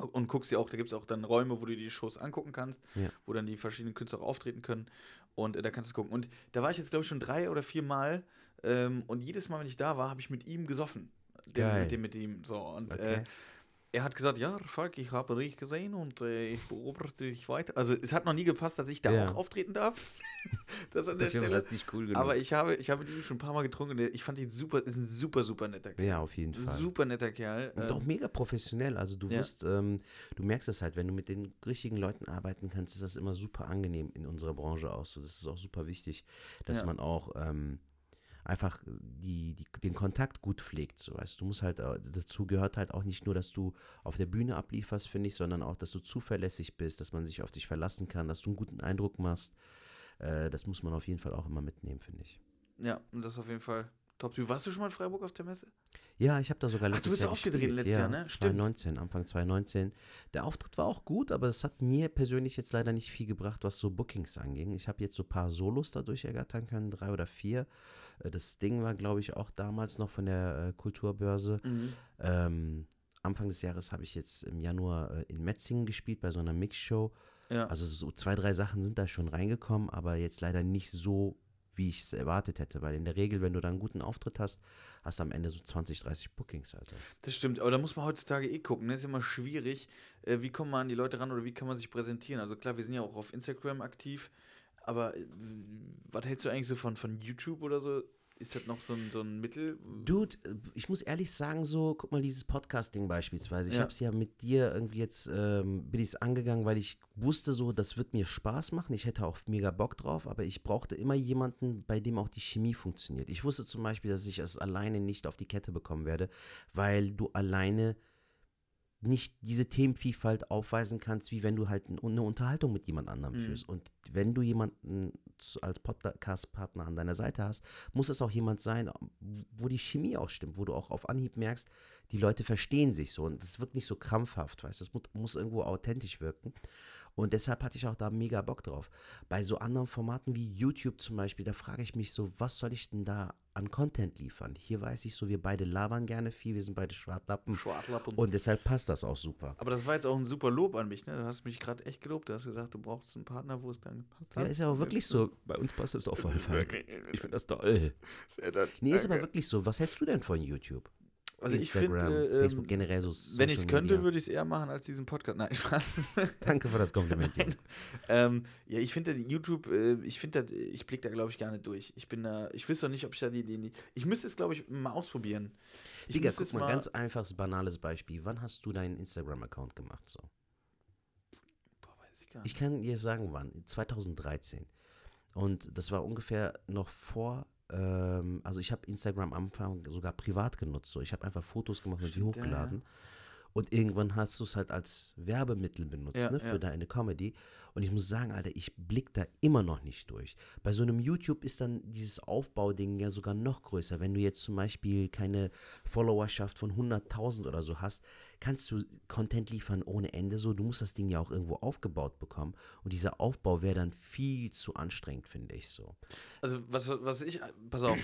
Speaker 2: und guckst dir auch, da gibt es auch dann Räume, wo du dir die Shows angucken kannst,
Speaker 1: Ja.
Speaker 2: wo dann die verschiedenen Künstler auch auftreten können und äh, da kannst du gucken. Und da war ich jetzt, glaube ich, schon drei oder vier Mal ähm, und jedes Mal, wenn ich da war, habe ich mit ihm gesoffen. Dem,
Speaker 1: Geil.
Speaker 2: mit dem, mit ihm. So, und
Speaker 1: Okay.
Speaker 2: äh, er hat gesagt, ja, Falk, ich habe dich gesehen und äh, ich beobachte dich weiter. Also es hat noch nie gepasst, dass ich da
Speaker 1: Ja.
Speaker 2: auch auftreten darf. <laughs> das an der Stelle.
Speaker 1: das nicht cool genug.
Speaker 2: Aber ich habe, ich habe ihm schon ein paar Mal getrunken ich fand ihn super, ist ein super, super netter Kerl.
Speaker 1: ja, auf jeden Fall.
Speaker 2: Super netter Kerl.
Speaker 1: Und
Speaker 2: ähm,
Speaker 1: auch mega professionell. Also du
Speaker 2: ja.
Speaker 1: wirst, ähm, du merkst es halt, wenn du mit den richtigen Leuten arbeiten kannst, ist das immer super angenehm in unserer Branche auch. So, das ist auch super wichtig, dass
Speaker 2: Ja.
Speaker 1: man auch ähm, einfach die, die, den Kontakt gut pflegt. So, weißt du, musst halt, äh, dazu gehört halt auch nicht nur, dass du auf der Bühne ablieferst, finde ich, sondern auch, dass du zuverlässig bist, dass man sich auf dich verlassen kann, dass du einen guten Eindruck machst. Äh, das muss man auf jeden Fall auch immer mitnehmen, finde ich.
Speaker 2: Ja, und das auf jeden Fall top. Warst du schon mal in Freiburg auf der Messe?
Speaker 1: Ja, ich habe da sogar
Speaker 2: Ach, du
Speaker 1: letztes
Speaker 2: bist
Speaker 1: Jahr
Speaker 2: aufgetreten
Speaker 1: gespielt.
Speaker 2: letztes
Speaker 1: ja,
Speaker 2: Jahr, ne? Stimmt.
Speaker 1: 2019, Anfang 2019. Der Auftritt war auch gut, aber es hat mir persönlich jetzt leider nicht viel gebracht, was so Bookings anging. Ich habe jetzt so ein paar Solos dadurch ergattern können, drei oder vier. Äh, Das Ding war, glaube ich, auch damals noch von der äh, Kulturbörse. Ähm, Anfang des Jahres habe ich jetzt im Januar äh, in Metzingen gespielt bei so einer Mixshow.
Speaker 2: Ja.
Speaker 1: Also so zwei, drei Sachen sind da schon reingekommen, aber jetzt leider nicht so, wie ich es erwartet hätte. Weil in der Regel, wenn du da einen guten Auftritt hast, hast du am Ende so 20, 30 Bookings, Alter.
Speaker 2: Das stimmt, aber da muss man heutzutage eh gucken. Das ist immer schwierig. Äh, wie kommt man an die Leute ran oder wie kann man sich präsentieren? Also klar, wir sind ja auch auf Instagram aktiv, aber was hältst du eigentlich so von, von YouTube oder so? Ist das noch so ein, so ein Mittel?
Speaker 1: Dude, ich muss ehrlich sagen, so, guck mal, dieses Podcasting beispielsweise. Ich
Speaker 2: Ja.
Speaker 1: habe es ja mit dir irgendwie jetzt, ähm, bin ich es angegangen, weil ich wusste so, das wird mir Spaß machen. Ich hätte auch mega Bock drauf, aber ich brauchte immer jemanden, bei dem auch die Chemie funktioniert. Ich wusste zum Beispiel, dass ich es alleine nicht auf die Kette bekommen werde, weil du alleine nicht diese Themenvielfalt aufweisen kannst, wie wenn du halt eine Unterhaltung mit jemand anderem
Speaker 2: Mhm.
Speaker 1: führst. Und wenn du jemanden als Podcast-Partner an deiner Seite hast, muss es auch jemand sein, wo die Chemie auch stimmt, wo du auch auf Anhieb merkst, die Leute verstehen sich so und es wirkt nicht so krampfhaft, weißt du, es muss, muss irgendwo authentisch wirken. Und deshalb hatte ich auch da mega Bock drauf. Bei so anderen Formaten wie YouTube zum Beispiel, da frage ich mich so, was soll ich denn da an Content liefern? Hier weiß ich so, wir beide labern gerne viel, wir sind beide Schwartlappen
Speaker 2: Schwartlappen.
Speaker 1: und deshalb passt das auch super.
Speaker 2: aber das war jetzt auch ein super Lob an mich, ne? Du hast mich gerade echt gelobt. Du hast gesagt, du brauchst einen Partner, wo es dann gepasst
Speaker 1: Ja,
Speaker 2: hat.
Speaker 1: ist ja auch wirklich so. Bei uns passt es auf jeden <laughs> Fall. Ich finde das toll. Nee, ist aber wirklich so. Was hältst du denn von YouTube?
Speaker 2: Also ich
Speaker 1: Instagram,
Speaker 2: finde, äh,
Speaker 1: Facebook
Speaker 2: ähm,
Speaker 1: generell so
Speaker 2: Wenn ich es könnte, würde ich es eher machen als diesen Podcast. Nein, Spaß. <laughs>
Speaker 1: Danke für das Kompliment.
Speaker 2: Ähm, ja, ich finde YouTube, äh, ich finde, ich blicke da, glaube ich, gar nicht durch. Ich bin da, ich wüsste auch nicht, ob ich da die, die, die ich müsste es, glaube ich, mal ausprobieren. Ich
Speaker 1: Digga, guck
Speaker 2: es
Speaker 1: mal, ganz einfaches, banales Beispiel. Wann hast du deinen Instagram-Account gemacht? So?
Speaker 2: Boah, weiß ich gar
Speaker 1: Ich kann dir sagen, wann. 2013. Und das war ungefähr noch vor, ähm, also ich habe Instagram am Anfang sogar privat genutzt. So. Ich habe einfach Fotos gemacht und die
Speaker 2: Stimmt, ja,
Speaker 1: hochgeladen. Und irgendwann hast du es halt als Werbemittel benutzt,
Speaker 2: Ja,
Speaker 1: ne, für
Speaker 2: ja.
Speaker 1: deine Comedy. Und ich muss sagen, Alter, ich blick da immer noch nicht durch. Bei so einem YouTube ist dann dieses Aufbauding ja sogar noch größer. Wenn du jetzt zum Beispiel keine Followerschaft von 100.000 oder so hast, kannst du Content liefern ohne Ende so. Du musst das Ding ja auch irgendwo aufgebaut bekommen. Und dieser Aufbau wäre dann viel zu anstrengend, finde ich so.
Speaker 2: Also, was, was ich, pass auf.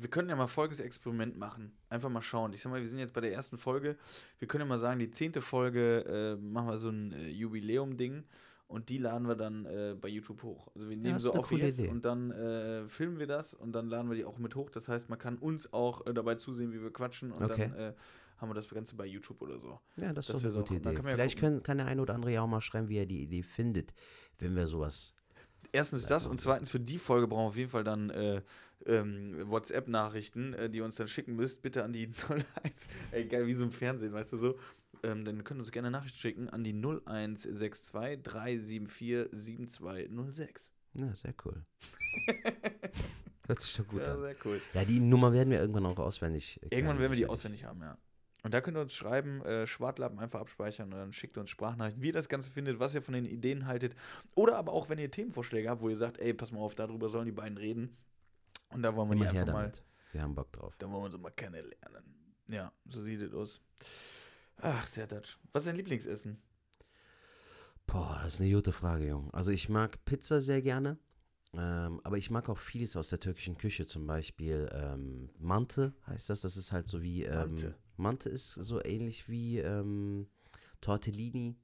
Speaker 2: Wir können ja mal folgendes Experiment machen. Einfach mal schauen. Ich sag mal, wir sind jetzt bei der ersten Folge. Wir können ja mal sagen, die zehnte Folge äh, machen wir so ein äh, Jubiläum-Ding und die laden wir dann äh, bei YouTube hoch. Also wir nehmen
Speaker 1: das
Speaker 2: so auf wie jetzt
Speaker 1: Idee.
Speaker 2: und dann äh, filmen wir das und dann laden wir die auch mit hoch. Das heißt, man kann uns auch äh, dabei zusehen, wie wir quatschen und
Speaker 1: Okay.
Speaker 2: dann äh, haben wir das Ganze bei YouTube oder so.
Speaker 1: Ja, das ist eine gute
Speaker 2: dann
Speaker 1: Idee.
Speaker 2: kann ja
Speaker 1: Vielleicht
Speaker 2: gucken.
Speaker 1: können, kann der eine oder andere ja auch mal schreiben, wie er die Idee findet, wenn wir sowas.
Speaker 2: Erstens das und zweitens für die Folge brauchen wir auf jeden Fall dann äh, ähm, WhatsApp-Nachrichten, äh, die ihr uns dann schicken müsst. Bitte an die <laughs> 01. Ey, geil, wie so im Fernsehen, weißt du so. Ähm, dann könnt ihr uns gerne Nachrichten schicken an die 0162 374 7206.
Speaker 1: Ja, sehr cool. <laughs> Hört sich doch gut
Speaker 2: Ja,
Speaker 1: an.
Speaker 2: sehr cool.
Speaker 1: Ja, die Nummer werden wir irgendwann auch auswendig.
Speaker 2: Irgendwann werden wir die auswendig haben, ja. Und da könnt ihr uns schreiben, äh, Schwartlappen einfach abspeichern und dann schickt uns Sprachnachrichten, wie ihr das Ganze findet, was ihr von den Ideen haltet. Oder aber auch, wenn ihr Themenvorschläge habt, wo ihr sagt, ey, pass mal auf, darüber sollen die beiden reden. Und da wollen wir die
Speaker 1: Immer her
Speaker 2: einfach mal.
Speaker 1: Wir haben Bock drauf.
Speaker 2: da wollen wir uns mal kennenlernen. Ja, so sieht es aus. Ach, Sertac. Was ist dein Lieblingsessen?
Speaker 1: Boah, das ist eine gute Frage, Junge. Also ich mag Pizza sehr gerne. Ähm, aber ich mag auch vieles aus der türkischen Küche, zum Beispiel ähm, Mante heißt das. Das ist halt so wie. Ähm,
Speaker 2: Mante.
Speaker 1: Mante ist so ähnlich wie ähm, Tortellini.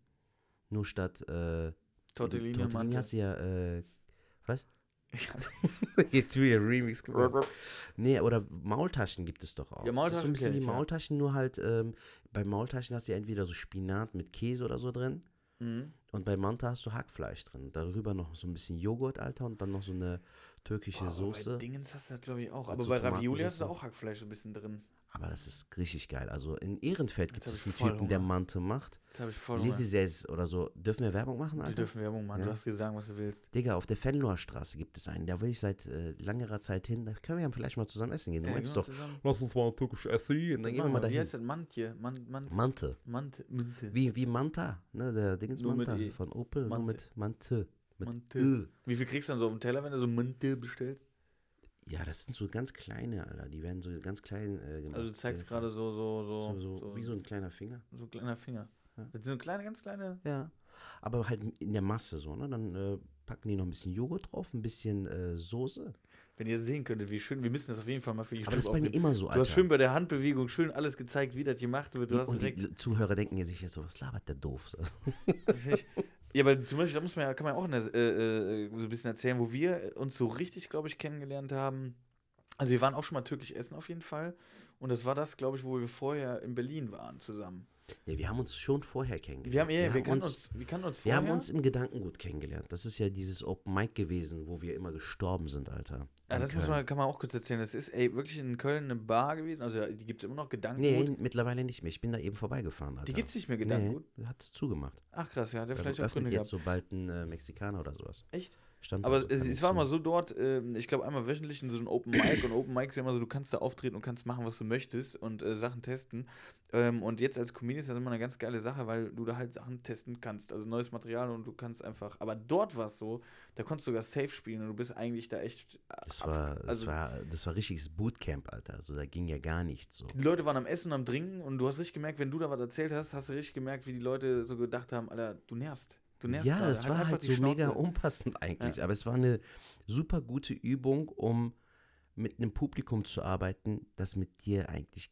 Speaker 1: Nur statt. Äh,
Speaker 2: Tortellini,
Speaker 1: Tortellini
Speaker 2: Mante.
Speaker 1: hast du ja. Äh, was? <laughs> Jetzt wieder Remix gemacht. Nee, oder Maultaschen gibt es doch auch.
Speaker 2: Ja,
Speaker 1: Das ist so
Speaker 2: Maultaschen
Speaker 1: ein bisschen wie. Maultaschen, nur halt ähm, bei Maultaschen hast du ja entweder so Spinat mit Käse oder so drin.
Speaker 2: Mhm.
Speaker 1: Und bei Manta hast du Hackfleisch drin. Darüber noch so ein bisschen Joghurt, Alter, und dann noch so eine türkische
Speaker 2: aber
Speaker 1: Soße.
Speaker 2: Bei Dingens hast du das, glaube ich, auch. Aber
Speaker 1: so
Speaker 2: bei Ravioli hast du auch Hackfleisch so ein bisschen drin.
Speaker 1: Aber das ist richtig geil. Also in Ehrenfeld gibt es einen Typen, der
Speaker 2: Hunger.
Speaker 1: Mante macht.
Speaker 2: Das habe ich voll.
Speaker 1: Lisises oder so. Dürfen wir Werbung machen, Alter?
Speaker 2: dürfen Werbung machen.
Speaker 1: Ja.
Speaker 2: Du hast sagen, was du willst.
Speaker 1: Digga, auf der Fenloher Straße gibt es einen. Da will ich seit äh, langerer Zeit hin. Da können wir ja vielleicht mal zusammen essen gehen. Du
Speaker 2: Ja,
Speaker 1: meinst
Speaker 2: gehen wir
Speaker 1: doch,
Speaker 2: zusammen.
Speaker 1: lass uns mal türkisch essen. Und dann
Speaker 2: Dann
Speaker 1: gehen wir mal
Speaker 2: Wie
Speaker 1: dahin.
Speaker 2: heißt das? Mantje? Man, man,
Speaker 1: Mante.
Speaker 2: Mante. Mante.
Speaker 1: Wie, wie Manta, ne? Der
Speaker 2: Nur mit
Speaker 1: Manta
Speaker 2: E.
Speaker 1: von Opel. Nur
Speaker 2: Mante.
Speaker 1: mit Mante. Mit
Speaker 2: Mante.
Speaker 1: Ö.
Speaker 2: Wie viel kriegst du dann so auf dem Teller, wenn du so Mante bestellst?
Speaker 1: Ja, das sind so ganz kleine, Alter. Die werden so ganz klein äh, gemacht.
Speaker 2: Also du zeigst gerade so, so,
Speaker 1: so,
Speaker 2: so,
Speaker 1: so, wie so ein kleiner Finger.
Speaker 2: so ein kleiner Finger.
Speaker 1: Ja.
Speaker 2: Das sind so kleine, ganz kleine.
Speaker 1: Ja. Aber halt in der Masse so, ne? Dann äh, packen die noch ein bisschen Joghurt drauf, ein bisschen äh, Soße.
Speaker 2: Wenn ihr sehen könntet, wie schön, wir müssen das auf jeden Fall mal für YouTube
Speaker 1: Aber das ist bei mir immer so,
Speaker 2: Du
Speaker 1: Alter.
Speaker 2: hast schön bei der Handbewegung schön alles gezeigt, wie das gemacht wird. Du hast
Speaker 1: und die Zuhörer denken sich jetzt so, was labert der doof? <laughs> <laughs>
Speaker 2: Ja, aber zum Beispiel, da muss man ja, kann man ja auch eine, äh, äh, so ein bisschen erzählen, wo wir uns so richtig, glaube ich, kennengelernt haben. Also wir waren auch schon mal türkisch essen auf jeden Fall. Und das war das, glaube ich, wo wir vorher in Berlin waren zusammen.
Speaker 1: Ja, wir haben uns schon vorher kennengelernt.
Speaker 2: Wir haben, ja, wir,
Speaker 1: haben
Speaker 2: kannten uns, wir kannten uns
Speaker 1: wir haben uns im Gedankengut kennengelernt. Das ist ja dieses Open Mic gewesen, wo wir immer gestorben sind, Alter.
Speaker 2: ja, das muss man, kann man auch kurz erzählen. Das ist ey, wirklich in Köln eine Bar gewesen. Also die gibt es immer noch, Gedankengut.
Speaker 1: Nee, mittlerweile nicht mehr. Ich bin da eben vorbeigefahren, Alter.
Speaker 2: die gibt es nicht mehr,
Speaker 1: Nee,
Speaker 2: Gedankengut.
Speaker 1: hat zugemacht.
Speaker 2: Ach krass, ja, hat der
Speaker 1: Da
Speaker 2: vielleicht auch Gründe
Speaker 1: jetzt
Speaker 2: gehabt.
Speaker 1: so bald ein äh, Mexikaner oder sowas.
Speaker 2: Echt?
Speaker 1: Stand
Speaker 2: Aber es, es war mal so dort, ähm, ich glaube einmal wöchentlich in so einem Open Mic und Open Mic ist ja immer so, du kannst da auftreten und kannst machen, was du möchtest und äh, Sachen testen. Ähm, und jetzt als Comedian ist das immer eine ganz geile Sache, weil du da halt Sachen testen kannst, also neues Material und du kannst einfach, aber dort war es so, da konntest du sogar safe spielen und du bist eigentlich da echt
Speaker 1: Das
Speaker 2: ab-
Speaker 1: war, das,
Speaker 2: also
Speaker 1: war, das war richtiges Bootcamp, Alter. Also da ging ja gar nichts so.
Speaker 2: die Leute waren am Essen und am Trinken und du hast richtig gemerkt, wenn du da was erzählt hast, hast du richtig gemerkt, wie die Leute so gedacht haben, Alter, du nervst. Du nervst
Speaker 1: Ja,
Speaker 2: gerade.
Speaker 1: das war
Speaker 2: einfach
Speaker 1: halt so mega
Speaker 2: Schnauze.
Speaker 1: unpassend eigentlich. Aber es war eine super gute Übung, um mit einem Publikum zu arbeiten, das mit dir eigentlich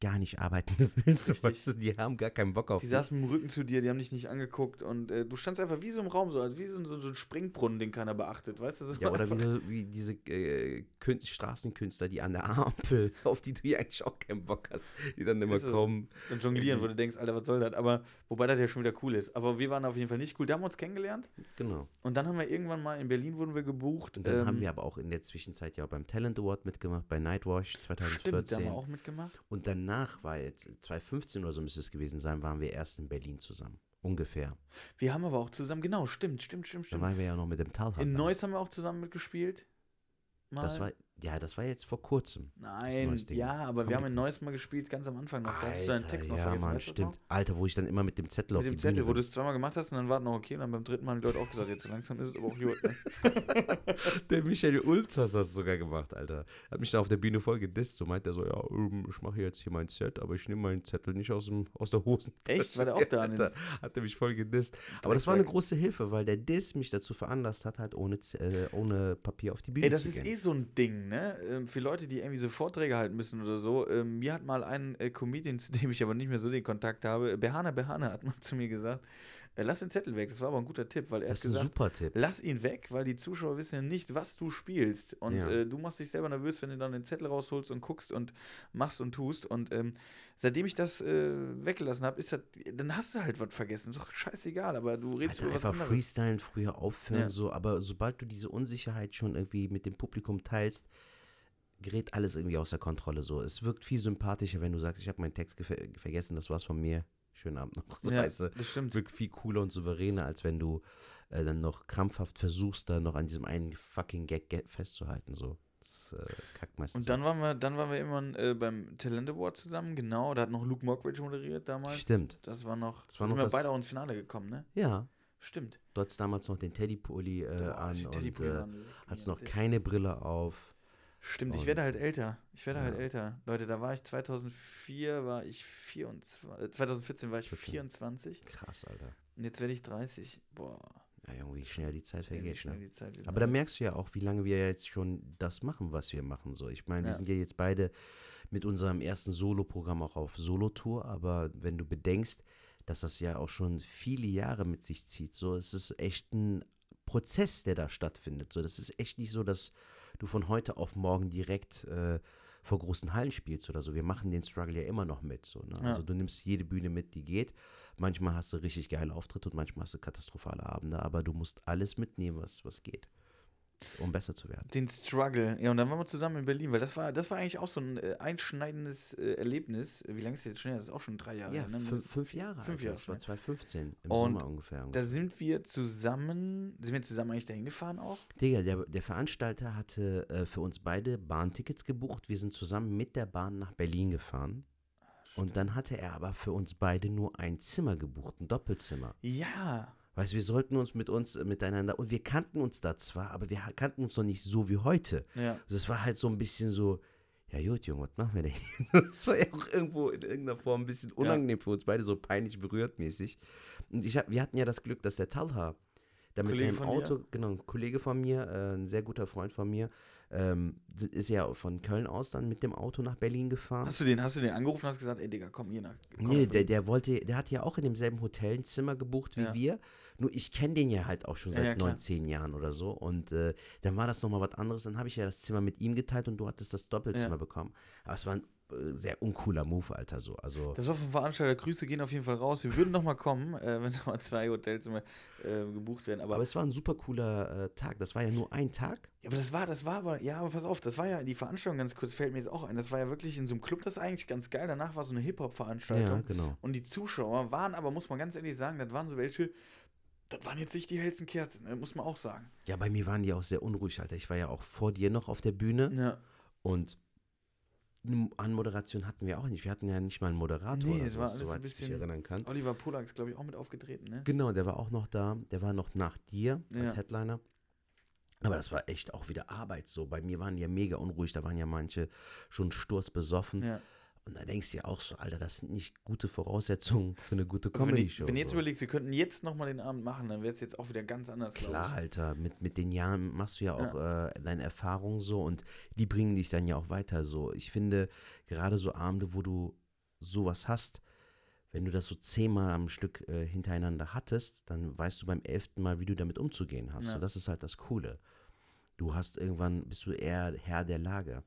Speaker 1: gar nicht arbeiten <laughs> will. So,
Speaker 2: Richtig.
Speaker 1: weißt du, die haben gar keinen Bock auf
Speaker 2: Die
Speaker 1: dich.
Speaker 2: saßen mit dem Rücken zu dir, die haben dich nicht angeguckt und äh, du standst einfach wie so im Raum, so, als wie so, so, so ein Springbrunnen, den keiner beachtet, weißt du? Das
Speaker 1: Ja, oder wie, so- wie diese äh, Kün Straßenkünstler, die an der Ampel, <laughs> auf die du ja eigentlich auch keinen Bock hast, die dann immer
Speaker 2: so.
Speaker 1: kommen.
Speaker 2: dann jonglieren, wo du denkst, Alter, was soll das? Aber wobei das ja schon wieder cool ist. Aber wir waren auf jeden Fall nicht cool. Da haben wir uns kennengelernt
Speaker 1: Genau.
Speaker 2: und dann haben wir irgendwann mal in Berlin wurden wir gebucht.
Speaker 1: Und dann
Speaker 2: ähm,
Speaker 1: haben wir aber auch in der Zwischenzeit ja auch beim Talent Award mitgemacht, bei Nightwash
Speaker 2: Stimmt, da
Speaker 1: 2014.
Speaker 2: haben wir auch mitgemacht.
Speaker 1: Und danach war jetzt, 2015 oder so müsste es gewesen sein, waren wir erst in Berlin zusammen. Ungefähr.
Speaker 2: Wir haben aber auch zusammen, genau, stimmt, stimmt, stimmt, stimmt.
Speaker 1: waren wir ja noch mit dem Talhard.
Speaker 2: In. Neuss haben wir auch zusammen mitgespielt. Mal.
Speaker 1: Das war, ja, das war jetzt vor kurzem.
Speaker 2: Nein, ja, aber
Speaker 1: Komm,
Speaker 2: wir haben
Speaker 1: die-
Speaker 2: in Neuss mal gespielt, ganz am Anfang noch. Da hast du deinen Text noch
Speaker 1: ja,
Speaker 2: vergessen,
Speaker 1: Mann,
Speaker 2: das
Speaker 1: stimmt. Alter, wo ich dann immer mit dem Zettel auf
Speaker 2: Mit
Speaker 1: die
Speaker 2: dem Zettel,
Speaker 1: Bühne
Speaker 2: wo du es zweimal gemacht hast und dann war es noch okay und dann beim dritten Mal haben die Leute auch gesagt, jetzt so langsam ist es aber auch gut. Ne? <laughs>
Speaker 1: Der Michael Ulz hat das sogar gemacht, Alter. Hat mich da auf der Bühne voll gedisst. So meint er so, ja, ähm, ich mache jetzt hier mein Set, aber ich nehme meinen Zettel nicht aus, dem, aus der Hose.
Speaker 2: Echt? War der auch da?
Speaker 1: Alter, <laughs> hat er mich voll gedisst. Aber das war eine große Hilfe, weil der Diss mich dazu veranlasst hat, halt ohne, äh, ohne Papier auf die Bühne
Speaker 2: Ey, das
Speaker 1: zu
Speaker 2: ist
Speaker 1: gehen.
Speaker 2: eh so ein Ding, sagen, ne? Ähm, für Leute, die irgendwie so Vorträge halten müssen oder so, ähm, mir hat mal ein äh, Comedian, <laughs> zu dem ich aber nicht mehr so den Kontakt habe, äh, Behane Behane hat mal zu mir gesagt, lass den Zettel weg. Das war aber ein guter Tipp, weil er
Speaker 1: Das ist ein
Speaker 2: gesagt,
Speaker 1: super Tipp.
Speaker 2: lass ihn weg, weil die Zuschauer wissen ja nicht, was du spielst. Und
Speaker 1: Ja.
Speaker 2: äh, du machst dich selber nervös, wenn du dann den Zettel rausholst und guckst und machst und tust. Und ähm, seitdem ich das äh, weggelassen habe, ist das, dann hast du halt was vergessen. Ist doch scheißegal, aber du redest
Speaker 1: Alter,
Speaker 2: über was
Speaker 1: einfach
Speaker 2: anderes.
Speaker 1: freestylen, früher aufhören,
Speaker 2: Ja.
Speaker 1: so, aber sobald du diese Unsicherheit schon irgendwie mit dem Publikum teilst, gerät alles irgendwie außer Kontrolle. So, es wirkt viel sympathischer, wenn du sagst, ich habe meinen Text gefe- vergessen, das war's von mir. Schönen Abend noch. <laughs> So,
Speaker 2: ja,
Speaker 1: weißt du,
Speaker 2: das stimmt.
Speaker 1: wirkt viel cooler und souveräner, als wenn du äh, dann noch krampfhaft versuchst, da noch an diesem einen fucking Gag festzuhalten. So, das äh, kackt meistens.
Speaker 2: Und dann waren wir, dann waren wir immer äh, beim Talent Award zusammen, genau. Da hat noch Luke Mockridge moderiert damals.
Speaker 1: Stimmt.
Speaker 2: Das war noch.
Speaker 1: Das war
Speaker 2: sind
Speaker 1: noch
Speaker 2: wir
Speaker 1: das-
Speaker 2: beide auch ins Finale gekommen, ne?
Speaker 1: Ja,
Speaker 2: Stimmt.
Speaker 1: du hattest damals noch den Teddypulli äh, an
Speaker 2: die
Speaker 1: und äh,
Speaker 2: an.
Speaker 1: hattest noch keine Brille auf.
Speaker 2: Stimmt, ich werde halt älter. Ich werde halt
Speaker 1: Ja.
Speaker 2: älter. Leute, da war ich 2004, war ich 24, äh, 2014 war ich
Speaker 1: 14.
Speaker 2: 24
Speaker 1: Krass, Alter.
Speaker 2: und jetzt werde ich 30. Boah,
Speaker 1: Ja, irgendwie schnell die Zeit
Speaker 2: wie
Speaker 1: vergeht.
Speaker 2: schnell
Speaker 1: Ne?
Speaker 2: die Zeit.
Speaker 1: Aber da merkst du ja auch, wie lange wir jetzt schon das machen, was wir machen. So, ich meine, wir
Speaker 2: Ja.
Speaker 1: sind ja jetzt beide mit unserem ersten Solo-Programm auch auf Solo-Tour, aber wenn du bedenkst, dass das ja auch schon viele Jahre mit sich zieht, so, es ist echt ein Prozess, der da stattfindet. So, das ist echt nicht so, dass du von heute auf morgen direkt äh, vor großen Hallen spielst oder so. Wir machen den Struggle ja immer noch mit. So, ne?
Speaker 2: Ja.
Speaker 1: Also du nimmst jede Bühne mit, die geht. Manchmal hast du richtig geile Auftritte und manchmal hast du katastrophale Abende, aber du musst alles mitnehmen, was, was geht, um besser zu werden.
Speaker 2: Den Struggle. Ja, und dann waren wir zusammen in Berlin, weil das war, das war eigentlich auch so ein äh, einschneidendes äh, Erlebnis. Wie lange ist das jetzt schon her? Das ist auch schon drei Jahre.
Speaker 1: Ja,
Speaker 2: ne?
Speaker 1: fünf, fünf Jahre.
Speaker 2: Fünf. Jahre,
Speaker 1: Das war
Speaker 2: ne?
Speaker 1: 2015, im
Speaker 2: Und
Speaker 1: Sommer ungefähr.
Speaker 2: Da sind wir zusammen, sind wir zusammen eigentlich dahin gefahren auch?
Speaker 1: Digga, der, der Veranstalter hatte äh, für uns beide Bahntickets gebucht. Wir sind zusammen mit der Bahn nach Berlin gefahren. Und dann hatte er aber für uns beide nur ein Zimmer gebucht, ein Doppelzimmer.
Speaker 2: Ja.
Speaker 1: Weißt du, wir sollten uns mit uns äh, miteinander, und wir kannten uns da zwar, aber wir kannten uns noch nicht so wie heute.
Speaker 2: Ja.
Speaker 1: Das war halt so ein bisschen so, ja gut, Junge, was machen wir denn? <laughs> Das war ja auch irgendwo in irgendeiner Form ein bisschen unangenehm für uns beide, so peinlich berührt mäßig. Und ich hab, wir hatten ja das Glück, dass der Talha da mit
Speaker 2: Kollege
Speaker 1: seinem
Speaker 2: von dir?
Speaker 1: Auto, genau, ein Kollege von mir, äh, ein sehr guter Freund von mir, ähm, ist ja von Köln aus dann mit dem Auto nach Berlin gefahren.
Speaker 2: Hast du den, hast du den angerufen und hast gesagt, ey Digga, komm hier nach. Komm
Speaker 1: Nee, der, der wollte, der hat ja auch in demselben Hotel ein Zimmer gebucht wie
Speaker 2: Ja.
Speaker 1: wir. Nur ich kenne den ja halt auch schon seit
Speaker 2: ja, klar.
Speaker 1: neun, zehn Jahren oder so. Und äh, dann war das nochmal was anderes. Dann habe ich ja das Zimmer mit ihm geteilt und du hattest das Doppelzimmer
Speaker 2: Ja.
Speaker 1: bekommen. Aber es war ein äh, sehr uncooler Move, Alter. So. Also,
Speaker 2: Das war vom Veranstalter. Grüße gehen auf jeden Fall raus. Wir würden noch mal kommen, äh, wenn noch mal zwei Hotelzimmer äh, gebucht werden. Aber,
Speaker 1: aber es war ein super cooler äh, Tag. Das war ja nur ein Tag.
Speaker 2: ja, aber das war, das war aber, ja, aber pass auf, das war ja die Veranstaltung ganz kurz, fällt mir jetzt auch ein. Das war ja wirklich in so einem Club, das ist eigentlich ganz geil. Danach war so eine Hip-Hop-Veranstaltung.
Speaker 1: Ja, genau.
Speaker 2: Und die Zuschauer waren aber, muss man ganz ehrlich sagen, das waren so welche, das waren jetzt nicht die hellsten Kerzen, ne, muss man auch sagen.
Speaker 1: Ja, bei mir waren die auch sehr unruhig, Alter. Ich war ja auch vor dir noch auf der Bühne
Speaker 2: Ja.
Speaker 1: und eine Anmoderation hatten wir auch nicht. Wir hatten ja nicht mal einen Moderator
Speaker 2: Nee,
Speaker 1: oder sowas, soweit ich mich erinnern kann.
Speaker 2: Oliver Polak ist, glaube ich, auch mit aufgetreten, ne?
Speaker 1: Genau, der war auch noch da. Der war noch nach dir als
Speaker 2: Ja.
Speaker 1: Headliner. Aber das war echt auch wieder Arbeit so. Bei mir waren die ja mega unruhig. Da waren ja manche schon sturzbesoffen.
Speaker 2: Ja.
Speaker 1: Und da denkst du ja auch so, Alter, das sind nicht gute Voraussetzungen für eine gute
Speaker 2: Wenn, ich,
Speaker 1: Comedy-Show.
Speaker 2: wenn du jetzt
Speaker 1: so.
Speaker 2: überlegst, wir könnten jetzt noch mal den Abend machen, dann wäre es jetzt auch wieder ganz anders,
Speaker 1: Klar. Alter, mit, mit den Jahren machst du ja auch Äh, deine Erfahrungen so und die bringen dich dann ja auch weiter so. Ich finde, gerade so Abende, wo du sowas hast, wenn du das so zehnmal am Stück äh, hintereinander hattest, dann weißt du beim elften Mal, wie du damit umzugehen hast.
Speaker 2: Ja.
Speaker 1: So, das ist halt das Coole. Du hast irgendwann, bist du eher Herr der Lage.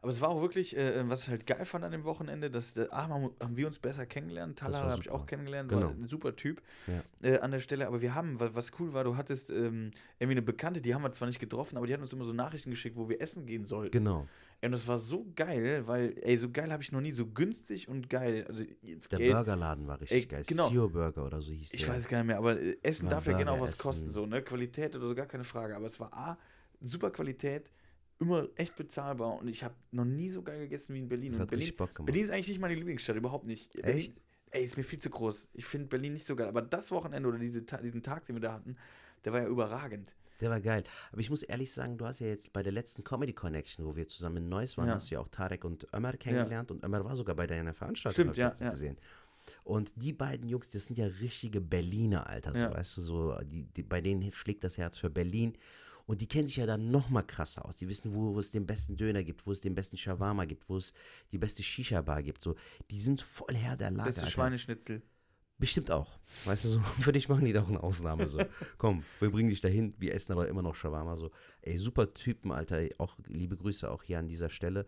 Speaker 2: Aber es war auch wirklich, äh, was ich halt geil fand an dem Wochenende, dass äh, A, haben wir uns besser kennengelernt.
Speaker 1: Das
Speaker 2: Tala
Speaker 1: war
Speaker 2: habe ich auch kennengelernt,
Speaker 1: Genau.
Speaker 2: war ein super Typ
Speaker 1: Ja.
Speaker 2: äh, an der Stelle. Aber wir haben, was, cool war, du hattest ähm, irgendwie eine Bekannte, die haben wir zwar nicht getroffen, aber die hat uns immer so Nachrichten geschickt, wo wir essen gehen sollten.
Speaker 1: Genau.
Speaker 2: Und das war so geil, weil, ey, so geil habe ich noch nie, so günstig und geil. Also jetzt
Speaker 1: Der
Speaker 2: Geld,
Speaker 1: Burgerladen war richtig
Speaker 2: Ey,
Speaker 1: geil.
Speaker 2: genau.
Speaker 1: Sio Burger oder so hieß
Speaker 2: Ich
Speaker 1: der.
Speaker 2: weiß es gar nicht mehr, aber äh, Essen
Speaker 1: Mal
Speaker 2: darf ja gerne auch
Speaker 1: Burger
Speaker 2: was kosten,
Speaker 1: essen.
Speaker 2: so, ne? Qualität oder so, gar keine Frage. Aber es war A, super Qualität, immer echt bezahlbar und ich habe noch nie so geil gegessen wie in Berlin.
Speaker 1: Das hat
Speaker 2: Berlin,
Speaker 1: Bock gemacht.
Speaker 2: Berlin ist eigentlich nicht meine Lieblingsstadt, überhaupt nicht. Berlin, ey, ist mir viel zu groß. Ich finde Berlin nicht so geil. Aber das Wochenende oder diese, diesen Tag, den wir da hatten, der war ja überragend.
Speaker 1: Der war geil. Aber ich muss ehrlich sagen, du hast ja jetzt bei der letzten Comedy Connection, wo wir zusammen in Neuss waren,
Speaker 2: Ja.
Speaker 1: hast du ja auch Tarek und Ömer kennengelernt und Ömer war sogar bei deiner Veranstaltung,
Speaker 2: Stimmt,
Speaker 1: ich
Speaker 2: ja, ja.
Speaker 1: gesehen. Und die beiden Jungs, das sind ja richtige Berliner, Alter, so,
Speaker 2: Ja.
Speaker 1: weißt du, so, die, die, bei denen schlägt das Herz für Berlin. Und die kennen sich ja dann noch mal krasser aus. Die wissen, wo, wo es den besten Döner gibt, wo es den besten Shawarma gibt, wo es die beste Shisha-Bar gibt. So, die sind voll Herr der Lage.
Speaker 2: Beste. Schweineschnitzel.
Speaker 1: Bestimmt auch. Weißt du, so, <laughs> für dich machen die doch eine Ausnahme. So, <laughs> komm, wir bringen dich dahin. Wir essen aber immer noch Shawarma. So, ey, super Typen, Alter. Auch liebe Grüße auch hier an dieser Stelle.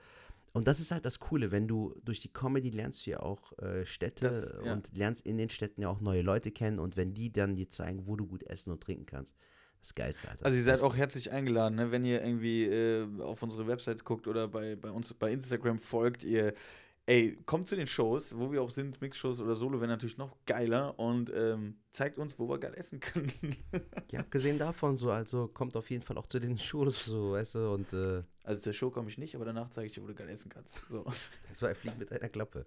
Speaker 1: Und das ist halt das Coole, wenn du durch die Comedy lernst du ja auch äh, Städte
Speaker 2: Das- ja.
Speaker 1: und lernst in den Städten ja auch neue Leute kennen. Und wenn die dann dir zeigen, wo du gut essen und trinken kannst, das Geilste, Alter.
Speaker 2: Also ihr
Speaker 1: Das
Speaker 2: seid auch herzlich eingeladen, ne? wenn ihr irgendwie äh, auf unsere Website guckt oder bei, bei uns bei Instagram folgt, ihr ey, kommt zu den Shows, wo wir auch sind, Mixshows oder Solo wäre natürlich noch geiler und ähm, zeigt uns, wo wir geil essen können. <laughs>
Speaker 1: Ja, abgesehen davon so, also kommt auf jeden Fall auch zu den Shows, so, weißt du, und äh,
Speaker 2: Also zur Show komme ich nicht, aber danach zeige ich dir, wo du geil essen kannst. So, <laughs>
Speaker 1: zwei Fliegen mit einer Klappe.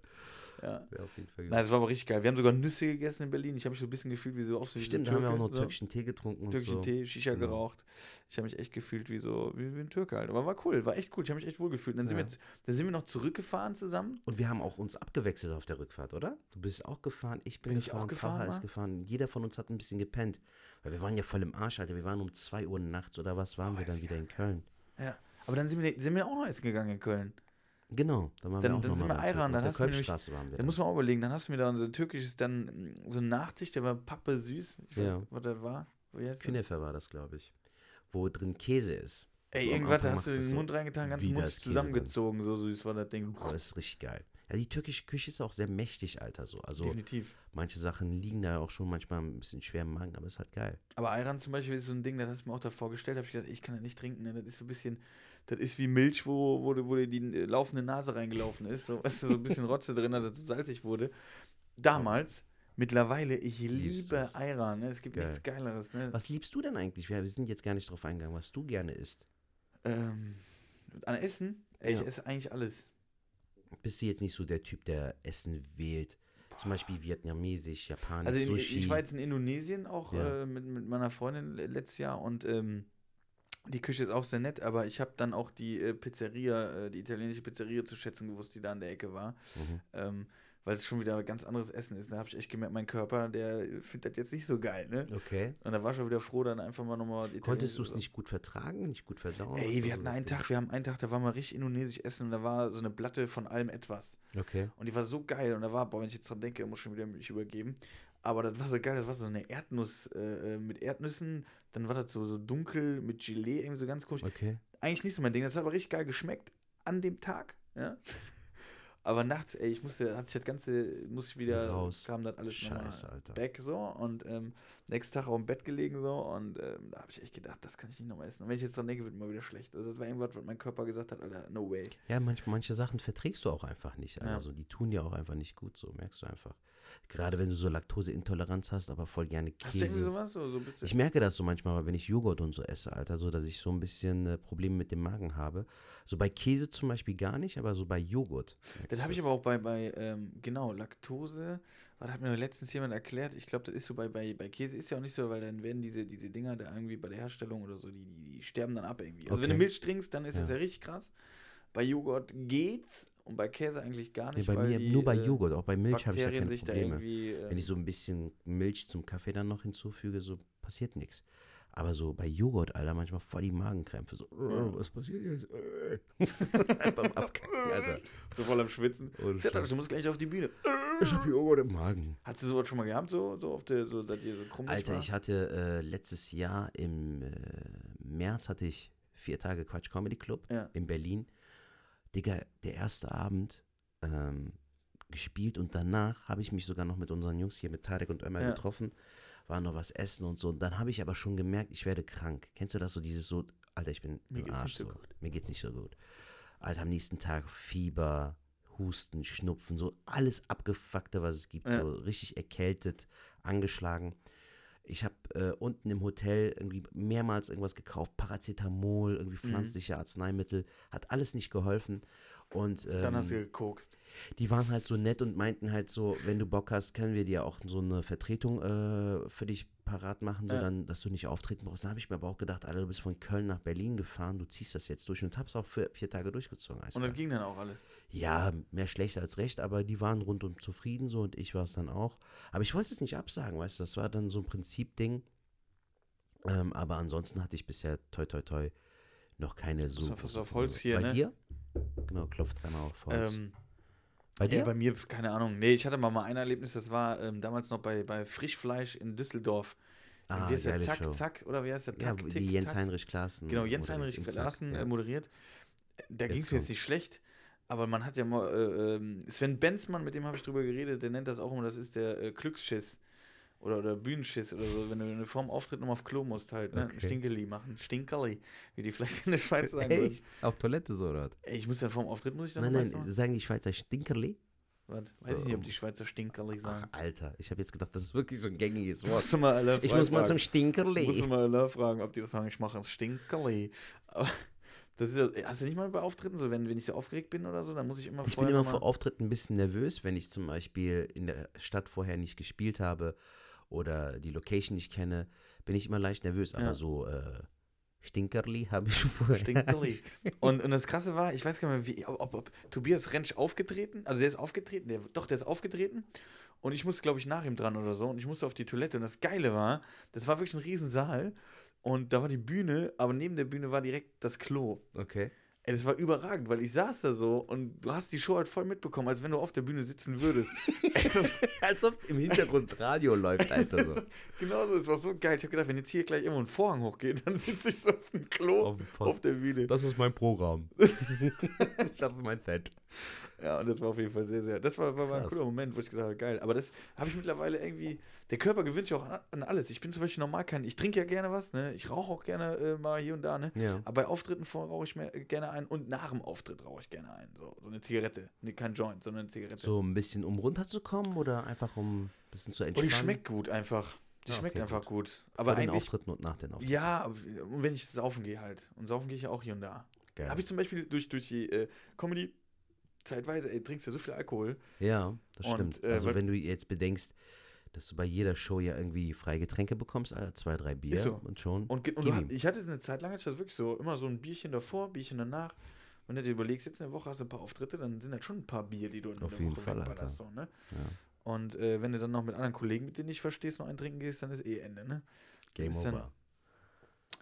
Speaker 2: ja.
Speaker 1: Wäre auf jeden Fall
Speaker 2: Nein, das war aber richtig geil. Wir haben sogar Nüsse gegessen in Berlin. Ich habe mich so ein bisschen gefühlt wie so auf so
Speaker 1: Stimmt, da haben wir auch noch
Speaker 2: so.
Speaker 1: türkischen Tee getrunken und
Speaker 2: türkischen
Speaker 1: so.
Speaker 2: Tee, Shisha
Speaker 1: Genau.
Speaker 2: geraucht. Ich habe mich echt gefühlt wie so, wie, wie ein Türke halt. Aber war cool, war echt cool. Ich habe mich echt wohl gefühlt. Dann sind,
Speaker 1: Ja.
Speaker 2: wir, jetzt- dann sind wir noch zurückgefahren zusammen.
Speaker 1: Und wir haben auch uns abgewechselt auf der Rückfahrt, oder? Du bist auch gefahren, ich bin,
Speaker 2: Bin ich
Speaker 1: gefahren,
Speaker 2: auch gefahren,
Speaker 1: Taha ist gefahren. Jeder von uns hat ein bisschen gepennt. Weil wir waren ja voll im Arsch, Alter. Wir waren um 2 Uhr nachts oder was waren wir dann wieder in Köln.
Speaker 2: Ja. Aber dann sind wir, sind wir auch noch essen gegangen in Köln.
Speaker 1: Genau, dann waren
Speaker 2: Dann-
Speaker 1: wir auch
Speaker 2: dann
Speaker 1: noch
Speaker 2: sind
Speaker 1: mal
Speaker 2: wir
Speaker 1: Türken.
Speaker 2: dann
Speaker 1: Auf
Speaker 2: hast du nämlich-
Speaker 1: waren wir.
Speaker 2: Da
Speaker 1: dann.
Speaker 2: muss man auch überlegen, dann hast du mir da so ein türkisches, dann so ein Nachtisch, der war pappe süß. Ich weiß
Speaker 1: Ja.
Speaker 2: nicht, was das war.
Speaker 1: Künefer war das, glaube ich. Wo drin Käse ist.
Speaker 2: Ey,
Speaker 1: So
Speaker 2: irgendwas, da hast du den
Speaker 1: so
Speaker 2: Mund reingetan, ganz Mund zusammengezogen. So süß war das Ding.
Speaker 1: Das ist richtig geil. Ja, die türkische Küche ist auch sehr mächtig, Alter. So. Also
Speaker 2: Definitiv.
Speaker 1: manche Sachen liegen da auch schon manchmal ein bisschen schwer im Magen, aber ist halt geil.
Speaker 2: Aber Ayran zum Beispiel ist so ein Ding, das hast du mir auch davor gestellt, habe ich gedacht, ich kann das nicht trinken. Ne? Das ist so ein bisschen, das ist wie Milch, wo, wo, wo dir die äh, laufende Nase reingelaufen ist. So, weißt du, so ein bisschen Rotze <laughs> drin, dass es so salzig wurde. Damals, mittlerweile, ich liebe? Ayran. Ne? Es gibt
Speaker 1: Geil.
Speaker 2: nichts Geileres. Ne?
Speaker 1: Was liebst du denn eigentlich? Wir wir sind jetzt gar nicht drauf eingegangen, was du gerne isst.
Speaker 2: Ähm, an Essen? Ey,
Speaker 1: Ja.
Speaker 2: Ich esse eigentlich alles.
Speaker 1: Bist du jetzt nicht so der Typ, der Essen wählt? Zum Beispiel vietnamesisch, japanisch,
Speaker 2: Also in,
Speaker 1: Sushi.
Speaker 2: ich war jetzt in Indonesien auch
Speaker 1: Ja.
Speaker 2: äh, mit, mit meiner Freundin le- letztes Jahr und ähm, die Küche ist auch sehr nett, aber ich habe dann auch die äh, Pizzeria, äh, die italienische Pizzeria zu schätzen gewusst, die da an der Ecke war.
Speaker 1: Mhm.
Speaker 2: Ähm, weil es schon wieder ganz anderes Essen ist. Da habe ich echt gemerkt, mein Körper, der findet das jetzt nicht so geil, ne?
Speaker 1: Okay.
Speaker 2: Und da war ich schon wieder froh, dann einfach mal nochmal
Speaker 1: Konntest du es nicht gut vertragen, nicht gut verdauen?
Speaker 2: Ey, wir hatten einen
Speaker 1: Ding?
Speaker 2: Tag, wir haben einen Tag, da war mal richtig indonesisch essen und da war so eine Platte von allem etwas.
Speaker 1: Okay.
Speaker 2: Und die war so geil. Und da war, boah, wenn ich jetzt dran denke, muss schon wieder mich übergeben. Aber das war so geil, das war so eine Erdnuss äh, äh, mit Erdnüssen. Dann war das so, so dunkel mit Gelee, irgendwie so ganz komisch.
Speaker 1: Okay.
Speaker 2: Eigentlich nicht so mein Ding. Das hat aber richtig geil geschmeckt an dem Tag. Ja. Aber nachts, ey, ich musste, hatte ich das Ganze, musste ich wieder,
Speaker 1: Raus.
Speaker 2: kam das alles
Speaker 1: Scheiße, Alter.
Speaker 2: back so. Und ähm, nächsten Tag auch im Bett gelegen so. Und ähm, da habe ich echt gedacht, das kann ich nicht nochmal essen. Und wenn ich jetzt dran denke, wird mir wieder schlecht. Also das war irgendwas, was mein Körper gesagt hat, Alter, no way.
Speaker 1: Ja, manch, manche Sachen verträgst du auch einfach nicht.
Speaker 2: Ja.
Speaker 1: Also die tun dir auch einfach nicht gut, so merkst du einfach. Gerade wenn du so Laktoseintoleranz hast, aber voll gerne
Speaker 2: Hast du irgendwie
Speaker 1: Käse.
Speaker 2: sowas? So, so
Speaker 1: Ich merke das so manchmal, wenn ich Joghurt und so esse, Alter, so, dass ich so ein bisschen äh, Probleme mit dem Magen habe. So bei Käse zum Beispiel gar nicht, aber so bei Joghurt.
Speaker 2: Das habe ich aber auch bei, bei ähm, genau, Laktose. Was hat mir letztens jemand erklärt? Ich glaube, das ist so bei, bei, bei Käse ist ja auch nicht so, weil dann werden diese, diese Dinger da irgendwie bei der Herstellung oder so, die, die, die sterben dann ab irgendwie. Also wenn du
Speaker 1: Okay.
Speaker 2: Milch trinkst, dann ist es
Speaker 1: Ja.
Speaker 2: ja richtig krass. Bei Joghurt geht's und bei Käse eigentlich gar
Speaker 1: Nee,
Speaker 2: nicht.
Speaker 1: bei
Speaker 2: weil
Speaker 1: mir
Speaker 2: die,
Speaker 1: nur bei
Speaker 2: äh,
Speaker 1: Joghurt, auch bei Milch habe ich
Speaker 2: Bakterien
Speaker 1: keine
Speaker 2: sich da
Speaker 1: Probleme.
Speaker 2: irgendwie. äh,
Speaker 1: Wenn ich so ein bisschen Milch zum Kaffee dann noch hinzufüge, so passiert nichts. Aber so bei Joghurt, Alter, manchmal voll die Magenkrämpfe. So,
Speaker 2: Ja.
Speaker 1: was passiert jetzt? <laughs> Beim Abkacken, Alter.
Speaker 2: so voll am Schwitzen.
Speaker 1: Scheiß.
Speaker 2: du musst gleich auf die Bühne. <laughs>
Speaker 1: Ich hab Joghurt im Magen.
Speaker 2: Hast du sowas schon mal gehabt, so, so auf der, so, dass ihr so krumm
Speaker 1: Alter,
Speaker 2: war?
Speaker 1: ich hatte äh, letztes Jahr im äh, März hatte ich vier Tage Quatsch Comedy Club
Speaker 2: Ja.
Speaker 1: in Berlin. Digga, der erste Abend ähm, gespielt und danach habe ich mich sogar noch mit unseren Jungs hier, mit Tarek und Ömer
Speaker 2: Ja.
Speaker 1: getroffen, war noch was essen und so. Und dann habe ich aber schon gemerkt, ich werde krank. Kennst du das so, dieses so, Alter, ich bin
Speaker 2: Mir
Speaker 1: im Arsch
Speaker 2: nicht so
Speaker 1: so.
Speaker 2: gut.
Speaker 1: Mir geht's nicht so gut. Alter, am nächsten Tag Fieber, Husten, Schnupfen, so alles abgefuckte, was es gibt.
Speaker 2: Ja.
Speaker 1: So richtig erkältet, angeschlagen. Ich habe äh, unten im Hotel irgendwie mehrmals irgendwas gekauft, Paracetamol, irgendwie
Speaker 2: Mhm.
Speaker 1: pflanzliche Arzneimittel, hat alles nicht geholfen. Und ähm,
Speaker 2: Dann hast du gekokst.
Speaker 1: die waren halt so nett und meinten halt so, wenn du Bock hast, können wir dir auch so eine Vertretung äh, für dich parat machen, so
Speaker 2: Ja.
Speaker 1: dann, dass du nicht auftreten brauchst. Dann habe ich mir aber auch gedacht, Alter, du bist von Köln nach Berlin gefahren, du ziehst das jetzt durch und hab's auch für vier Tage durchgezogen.
Speaker 2: Und dann ging dann auch alles.
Speaker 1: Ja, mehr schlecht als recht, aber die waren rundum zufrieden so und ich war es dann auch. Aber ich wollte es nicht absagen, weißt du, das war dann so ein Prinzipding. Ähm, aber ansonsten hatte ich bisher toi toi toi noch keine so. so
Speaker 2: auf Holz hier,
Speaker 1: Bei
Speaker 2: ne?
Speaker 1: dir? Genau, klopft dreimal auf Holz.
Speaker 2: Ähm,
Speaker 1: bei
Speaker 2: ja,
Speaker 1: dir?
Speaker 2: bei mir, keine Ahnung. Nee, ich hatte mal, mal ein Erlebnis, das war ähm, damals noch bei, bei Frischfleisch in Düsseldorf.
Speaker 1: ah,
Speaker 2: wie heißt der? Zack,
Speaker 1: Show.
Speaker 2: zack, oder wie heißt der?
Speaker 1: Ja,
Speaker 2: Tack,
Speaker 1: die
Speaker 2: Tick,
Speaker 1: Jens
Speaker 2: Tack.
Speaker 1: Heinrich Klaassen.
Speaker 2: Genau, Jens. Heinrich Klaassen
Speaker 1: ja.
Speaker 2: äh, moderiert. Da ging es mir jetzt nicht schlecht, aber man hat ja mal, äh, ähm, Sven Benzmann, mit dem habe ich drüber geredet, der nennt das auch immer, das ist der äh, Glücksschiss. Oder, oder Bühnenschiss oder so, wenn du wenn du vorm Auftritt nochmal auf Klo musst halt, ne?
Speaker 1: Okay.
Speaker 2: Stinkeli machen. Stinkerli, wie die vielleicht in der Schweiz sagen würden.
Speaker 1: Echt? Auf Toilette so, oder?
Speaker 2: ich muss ja vorm Auftritt, muss ich dann
Speaker 1: Nein, nein, sagen die Schweizer Stinkerli?
Speaker 2: Was? Weiß ich nicht, ob die Schweizer Stinkerli
Speaker 1: Ach,
Speaker 2: sagen.
Speaker 1: Alter, ich habe jetzt gedacht, das ist wirklich so ein gängiges Wort. Ich muss mal zum
Speaker 2: fragen.
Speaker 1: Stinkerli.
Speaker 2: Musst du mal alle fragen, ob die das sagen, ich mache ein Stinkerli. Aber das ist hast du nicht mal bei Auftritten so, wenn, wenn ich so aufgeregt bin oder so, dann muss ich immer
Speaker 1: Ich bin
Speaker 2: vorher
Speaker 1: immer
Speaker 2: noch
Speaker 1: vor
Speaker 2: mal-
Speaker 1: Auftritten ein bisschen nervös, wenn ich zum Beispiel in der Stadt vorher nicht gespielt habe oder die Location nicht kenne, bin ich immer leicht nervös. Aber
Speaker 2: Ja.
Speaker 1: so äh, Stinkerli <laughs> habe ich vorher.
Speaker 2: Stinkerli. Und, und das Krasse war, ich weiß gar nicht mehr, wie, ob, ob Tobias Rentsch aufgetreten, also der ist aufgetreten, der, doch, der ist aufgetreten. Und ich musste, glaube ich, nach ihm dran oder so. Und ich musste auf die Toilette. Und das Geile war, das war wirklich ein Riesensaal. Und da war die Bühne, aber neben der Bühne war direkt das Klo.
Speaker 1: Okay.
Speaker 2: Ey, das war überragend, weil ich saß da so und du hast die Show halt voll mitbekommen, als wenn du auf der Bühne sitzen würdest. <laughs> Ey, das, <laughs>
Speaker 1: Als ob im Hintergrund Radio läuft, Alter. So. <laughs>
Speaker 2: genau so, es war so geil. Ich habe gedacht, wenn jetzt hier gleich irgendwo ein Vorhang hochgeht, dann sitze ich so auf dem Klo
Speaker 1: Auf
Speaker 2: auf der Bühne.
Speaker 1: Das ist mein Programm. das ist mein Set. <laughs>
Speaker 2: Ja, und das war auf jeden Fall sehr, sehr. Das war, war, war ein cooler Moment, wo ich gedacht habe, geil. Aber das habe ich mittlerweile irgendwie. Der Körper gewöhnt sich auch an, an alles. Ich bin zum Beispiel normal kein. Ich trinke ja gerne was, ne? Ich rauche auch gerne äh, mal hier und da, ne?
Speaker 1: Ja.
Speaker 2: Aber bei Auftritten vor rauche ich mir äh, gerne ein und nach dem Auftritt rauche ich gerne ein. So, so eine Zigarette. Nee, kein Joint, sondern eine Zigarette.
Speaker 1: So ein bisschen, um runterzukommen oder einfach um ein bisschen zu
Speaker 2: und
Speaker 1: entspannen?
Speaker 2: die schmeckt gut einfach. Die
Speaker 1: Ah,
Speaker 2: schmeckt
Speaker 1: okay,
Speaker 2: einfach
Speaker 1: gut.
Speaker 2: gut. Aber
Speaker 1: Vor den. Auftritten und nach den Auftritten.
Speaker 2: Ja, und wenn ich saufen gehe halt. Und saufen gehe ich ja auch hier und da. Habe ich zum Beispiel durch, durch die äh, Comedy zeitweise, ey, trinkst ja so viel Alkohol.
Speaker 1: Ja, das
Speaker 2: Und,
Speaker 1: stimmt.
Speaker 2: äh,
Speaker 1: also wenn du jetzt bedenkst, dass du bei jeder Show ja irgendwie freie Getränke bekommst, äh, zwei, drei Bier
Speaker 2: so.
Speaker 1: und schon.
Speaker 2: Und, und ha- ich hatte eine Zeit lang, hatte ich das wirklich so, immer so ein Bierchen davor, Bierchen danach. Wenn du dir überlegst, jetzt in der Woche hast du ein paar Auftritte, dann sind das schon ein paar Bier, die du in
Speaker 1: Auf
Speaker 2: der
Speaker 1: jeden
Speaker 2: Woche
Speaker 1: Fall,
Speaker 2: wegballerst, So, ne?
Speaker 1: Ja.
Speaker 2: Und äh, wenn du dann noch mit anderen Kollegen, mit denen nicht verstehst, noch einen trinken gehst, dann ist eh Ende, ne?
Speaker 1: Game
Speaker 2: ist dann-
Speaker 1: over.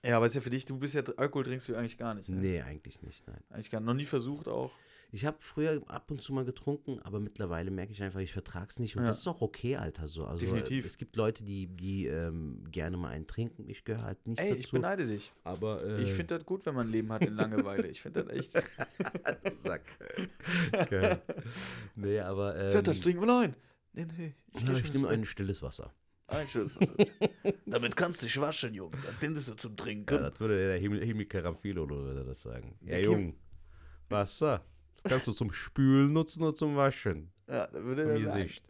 Speaker 2: Ja, aber ist ja für dich, du bist ja, Alkohol trinkst du eigentlich gar nicht. Ne?
Speaker 1: Nee, eigentlich nicht, nein.
Speaker 2: Eigentlich gar noch nie versucht auch.
Speaker 1: Ich habe früher ab und zu mal getrunken, aber mittlerweile merke ich einfach, ich vertrag's nicht. Und
Speaker 2: Ja.
Speaker 1: das ist auch okay, Alter. So. Also,
Speaker 2: Definitiv.
Speaker 1: Es gibt Leute, die, die ähm, gerne mal einen trinken. Ich gehöre halt nicht
Speaker 2: Ey,
Speaker 1: dazu.
Speaker 2: ich beneide dich.
Speaker 1: aber äh,
Speaker 2: Ich finde das gut, wenn man ein Leben hat in Langeweile. Ich finde das echt. <laughs> <laughs>
Speaker 1: du Sack. Geil. Nee, aber. Ähm,
Speaker 2: Zeta, trinken wir nein. Nee, nee.
Speaker 1: ja,
Speaker 2: geh
Speaker 1: ich nehme ein stilles Wasser.
Speaker 2: Ein Schuss. <laughs> Damit kannst du dich waschen, Junge. Das findest du zum Trinken.
Speaker 1: Ja, das würde der Himmel, Himmel Caramfilo oder würde das sagen. Ja,
Speaker 2: Der Kim-
Speaker 1: Jung. Wasser. Kannst du zum Spülen nutzen oder zum Waschen.
Speaker 2: Ja, würde
Speaker 1: Im. Gesicht.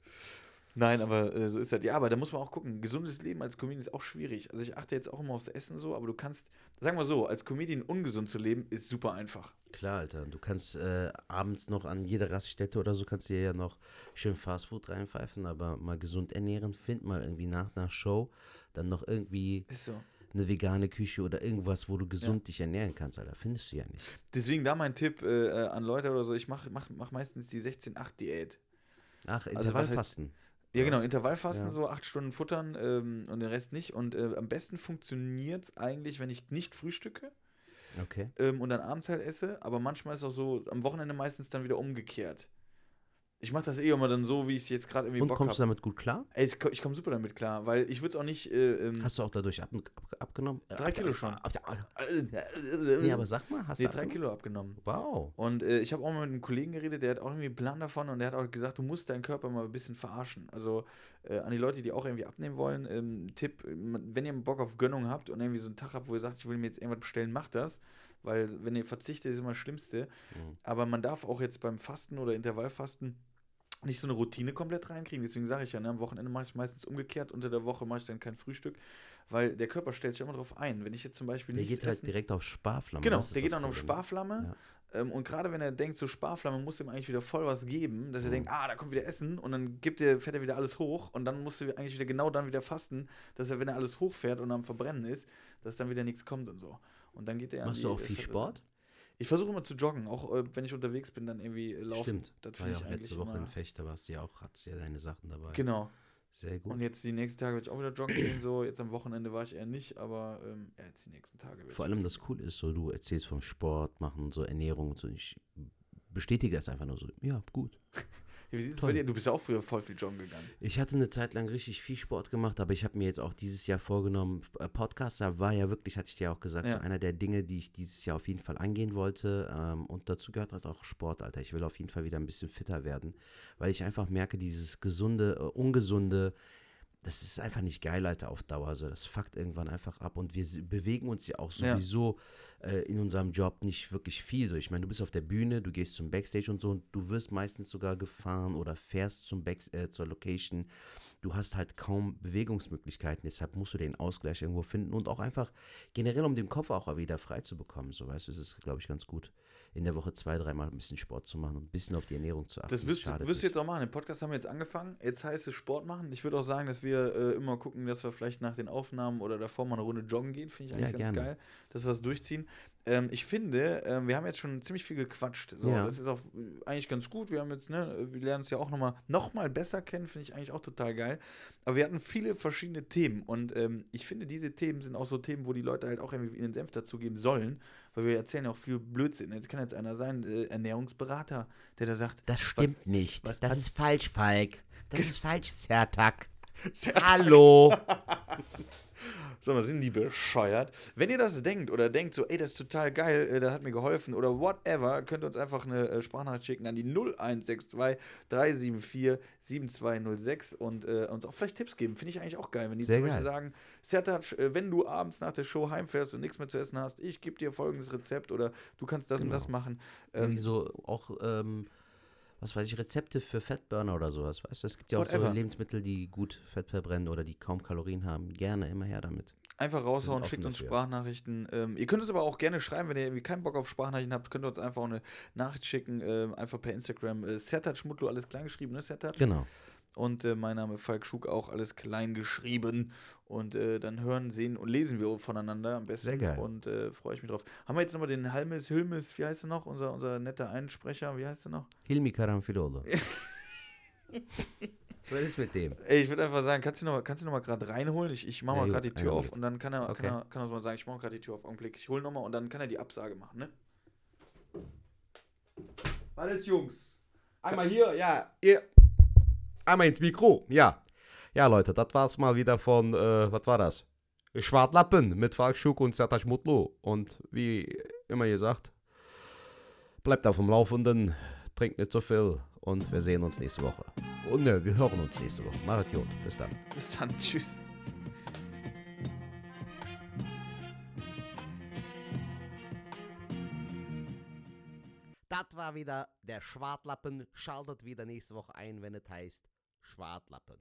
Speaker 2: Nein, aber äh, so ist das. Ja, aber da muss man auch gucken. Gesundes Leben als Comedian ist auch schwierig. Also ich achte jetzt auch immer aufs Essen so, aber du kannst, sagen wir so, als Comedian ungesund zu leben, ist super einfach.
Speaker 1: Klar, Alter. Du kannst äh, abends noch an jeder Raststätte oder so kannst dir ja noch schön Fastfood reinpfeifen, aber mal gesund ernähren, find mal irgendwie nach einer Show dann noch irgendwie
Speaker 2: Ist so.
Speaker 1: Eine vegane Küche oder irgendwas, wo du gesund dich ernähren kannst, Alter. Findest du ja nicht.
Speaker 2: Deswegen da mein Tipp äh, äh, an Leute oder so, ich mache mach, mach meistens die 16-8-Diät.
Speaker 1: Ach,
Speaker 2: Also
Speaker 1: Intervallfasten.
Speaker 2: Ja, genau? Intervallfasten,
Speaker 1: Ja.
Speaker 2: so acht Stunden futtern ähm, und den Rest nicht. Und äh, am besten funktioniert es eigentlich, wenn ich nicht frühstücke
Speaker 1: Okay.
Speaker 2: ähm, und dann abends halt esse. Aber manchmal ist es auch so, am Wochenende meistens dann wieder umgekehrt. Ich mache das eh immer dann so, wie ich jetzt gerade irgendwie
Speaker 1: Und
Speaker 2: Bock
Speaker 1: kommst du
Speaker 2: habe.
Speaker 1: damit gut klar?
Speaker 2: Ey, ich, ich komme super damit klar, weil ich würde es auch nicht. Äh, ähm,
Speaker 1: Hast du auch dadurch ab, ab, abgenommen?
Speaker 2: Drei Kilo schon. <laughs>
Speaker 1: Nee, aber sag mal, hast
Speaker 2: nee,
Speaker 1: du
Speaker 2: drei? Kilo abgenommen.
Speaker 1: Wow.
Speaker 2: Und äh, ich habe auch mal mit einem Kollegen geredet, der hat auch irgendwie einen Plan davon und der hat auch gesagt, du musst deinen Körper mal ein bisschen verarschen. Also äh, an die Leute, die auch irgendwie abnehmen wollen, ähm, Tipp, wenn ihr Bock auf Gönnung habt und irgendwie so einen Tag habt, wo ihr sagt, ich will mir jetzt irgendwas bestellen, macht das. Weil wenn ihr verzichtet, ist immer das Schlimmste.
Speaker 1: Mhm.
Speaker 2: Aber man darf auch jetzt beim Fasten oder Intervallfasten nicht so eine Routine komplett reinkriegen. Deswegen sage ich ja, ne, am Wochenende mache ich meistens umgekehrt, unter der Woche mache ich dann kein Frühstück, weil der Körper stellt sich immer darauf ein. Wenn ich jetzt zum Beispiel
Speaker 1: Der geht halt
Speaker 2: essen,
Speaker 1: direkt auf Sparflamme.
Speaker 2: Genau, der geht dann auf. Sparflamme. Ähm, und gerade wenn er denkt, so Sparflamme muss ihm eigentlich wieder voll was geben, dass er
Speaker 1: Mhm.
Speaker 2: denkt, ah, da kommt wieder Essen und dann gibt er, fährt er wieder alles hoch und dann musst du eigentlich wieder genau dann wieder fasten, dass er, wenn er alles hochfährt und am Verbrennen ist, dass dann wieder nichts kommt und so. Und dann geht er
Speaker 1: Machst du auch viel Sport?
Speaker 2: Ich versuche immer zu joggen, auch äh, wenn ich unterwegs bin, dann irgendwie laufen.
Speaker 1: Stimmt.
Speaker 2: Das
Speaker 1: War ja auch letzte Woche in Fechter, warst du ja auch, hattest ja deine Sachen dabei.
Speaker 2: Genau.
Speaker 1: Sehr gut.
Speaker 2: Und jetzt die nächsten Tage werde ich auch wieder joggen gehen. So, jetzt am Wochenende war ich eher nicht, aber ähm, jetzt die nächsten Tage.
Speaker 1: Vor allem das Coole ist so, du erzählst vom Sport machen, so Ernährung und so. Ich bestätige es einfach nur so. Ja, gut. <laughs>
Speaker 2: Wie sieht's
Speaker 1: Toll.
Speaker 2: bei dir? Du bist ja auch früher voll viel joggen gegangen.
Speaker 1: Ich hatte eine Zeit lang richtig viel Sport gemacht, aber ich habe mir jetzt auch dieses Jahr vorgenommen, äh, Podcaster war ja wirklich, hatte ich dir auch gesagt,
Speaker 2: Ja.
Speaker 1: so einer der Dinge, die ich dieses Jahr auf jeden Fall angehen wollte. Ähm, und dazu gehört halt auch Sport, Alter. Ich will auf jeden Fall wieder ein bisschen fitter werden, weil ich einfach merke, dieses gesunde, äh, ungesunde, das ist einfach nicht geil, Alter, auf Dauer. So, das fuckt irgendwann einfach ab. Und wir bewegen uns ja auch
Speaker 2: Ja.
Speaker 1: sowieso äh, in unserem Job nicht wirklich viel. So, ich meine, du bist auf der Bühne, du gehst zum Backstage und so und du wirst meistens sogar gefahren oder fährst zum Back äh, zur Location. Du hast halt kaum Bewegungsmöglichkeiten, deshalb musst du den Ausgleich irgendwo finden und auch einfach generell, um den Kopf auch wieder frei zu bekommen. So, weißt du, es ist, glaube ich, ganz gut, in der Woche zwei, dreimal ein bisschen Sport zu machen und ein bisschen auf die Ernährung zu achten.
Speaker 2: Das wirst, du-
Speaker 1: schadet
Speaker 2: wirst du jetzt auch machen. Den Podcast haben wir jetzt angefangen. Jetzt heißt es Sport machen. Ich würde auch sagen, dass wir äh, immer gucken, dass wir vielleicht nach den Aufnahmen oder davor mal eine Runde joggen gehen. Finde ich
Speaker 1: Ja,
Speaker 2: eigentlich ganz
Speaker 1: gerne.
Speaker 2: geil, dass wir es durchziehen. Ähm, ich finde, ähm, wir haben jetzt schon ziemlich viel gequatscht. So,
Speaker 1: Ja.
Speaker 2: Das ist auch äh, eigentlich ganz gut. Wir haben jetzt, ne, wir lernen es ja auch nochmal noch mal besser kennen, finde ich eigentlich auch total geil. Aber wir hatten viele verschiedene Themen und ähm, ich finde, diese Themen sind auch so Themen, wo die Leute halt auch irgendwie ihren Senf dazugeben sollen, weil wir erzählen ja auch viel Blödsinn. Jetzt kann jetzt einer sein, äh, Ernährungsberater, der da sagt,
Speaker 1: Das stimmt nicht.
Speaker 2: was-
Speaker 1: das
Speaker 2: was-
Speaker 1: ist falsch, Falk. Das <laughs> ist falsch. Zertak. Hallo. <laughs>
Speaker 2: So, was sind die bescheuert? Wenn ihr das denkt oder denkt so, ey, das ist total geil, äh, das hat mir geholfen oder whatever, könnt ihr uns einfach eine äh, Sprachnachricht schicken an die 0162 374 7206 und äh, uns auch vielleicht Tipps geben. Finde ich eigentlich auch geil, wenn die
Speaker 1: Sehr
Speaker 2: zum Beispiel
Speaker 1: geil.
Speaker 2: sagen, Sertac, äh, wenn du abends nach der Show heimfährst und nichts mehr zu essen hast, ich gebe dir folgendes Rezept oder du kannst das und das
Speaker 1: Genau.
Speaker 2: machen.
Speaker 1: Irgendwie
Speaker 2: Ähm,
Speaker 1: so auch, ähm, was weiß ich, Rezepte für Fettburner oder sowas. Weißt du, es gibt ja auch
Speaker 2: Whatever.
Speaker 1: so Lebensmittel, die gut Fett verbrennen oder die kaum Kalorien haben. Gerne, immer her damit.
Speaker 2: Einfach raushauen, schickt uns
Speaker 1: dafür.
Speaker 2: Sprachnachrichten. Ähm, ihr könnt es aber auch gerne schreiben, wenn ihr irgendwie keinen Bock auf Sprachnachrichten habt, könnt ihr uns einfach auch eine Nachricht schicken, ähm, einfach per Instagram. Äh, Sertat Schmutlo, alles klein geschrieben, ne, Sertat?
Speaker 1: Genau.
Speaker 2: Und äh, mein Name Falk Schug, auch alles klein geschrieben. Und äh, dann hören, sehen und lesen wir voneinander am besten.
Speaker 1: Sehr geil.
Speaker 2: Und äh, freue ich mich drauf. Haben wir jetzt nochmal den Halmes, Hilmes, wie heißt er noch? Unser, unser netter Einsprecher, wie heißt er noch?
Speaker 1: Hilmi Karamfilolo. <laughs> Was ist mit dem?
Speaker 2: Ey, ich würde einfach sagen, kannst du noch, kannst du noch mal gerade reinholen? Ich, ich mache
Speaker 1: Ja,
Speaker 2: mal
Speaker 1: gut,
Speaker 2: gerade die Tür auf und dann kann er,
Speaker 1: Okay.
Speaker 2: kann er, kann er so mal sagen, ich mache gerade die Tür auf, Augenblick. Ich hole nochmal und dann kann er die Absage machen, ne?
Speaker 1: Was ist, Jungs? Einmal hier, ja. Ihr. Einmal ins Mikro, ja. Ja, Leute, das war's mal wieder von, äh, was war das? Schwartlappen mit Falk Schuck und Sertac Mutlu. Und wie immer gesagt, bleibt auf dem Laufenden, trinkt nicht so viel und wir sehen uns nächste Woche. Und ne, wir hören uns nächste Woche. Macht gut, bis dann.
Speaker 2: Bis dann, tschüss.
Speaker 1: Das war wieder der Schwartlappen. Schaltet wieder nächste Woche ein, wenn es heißt Schwartlappen.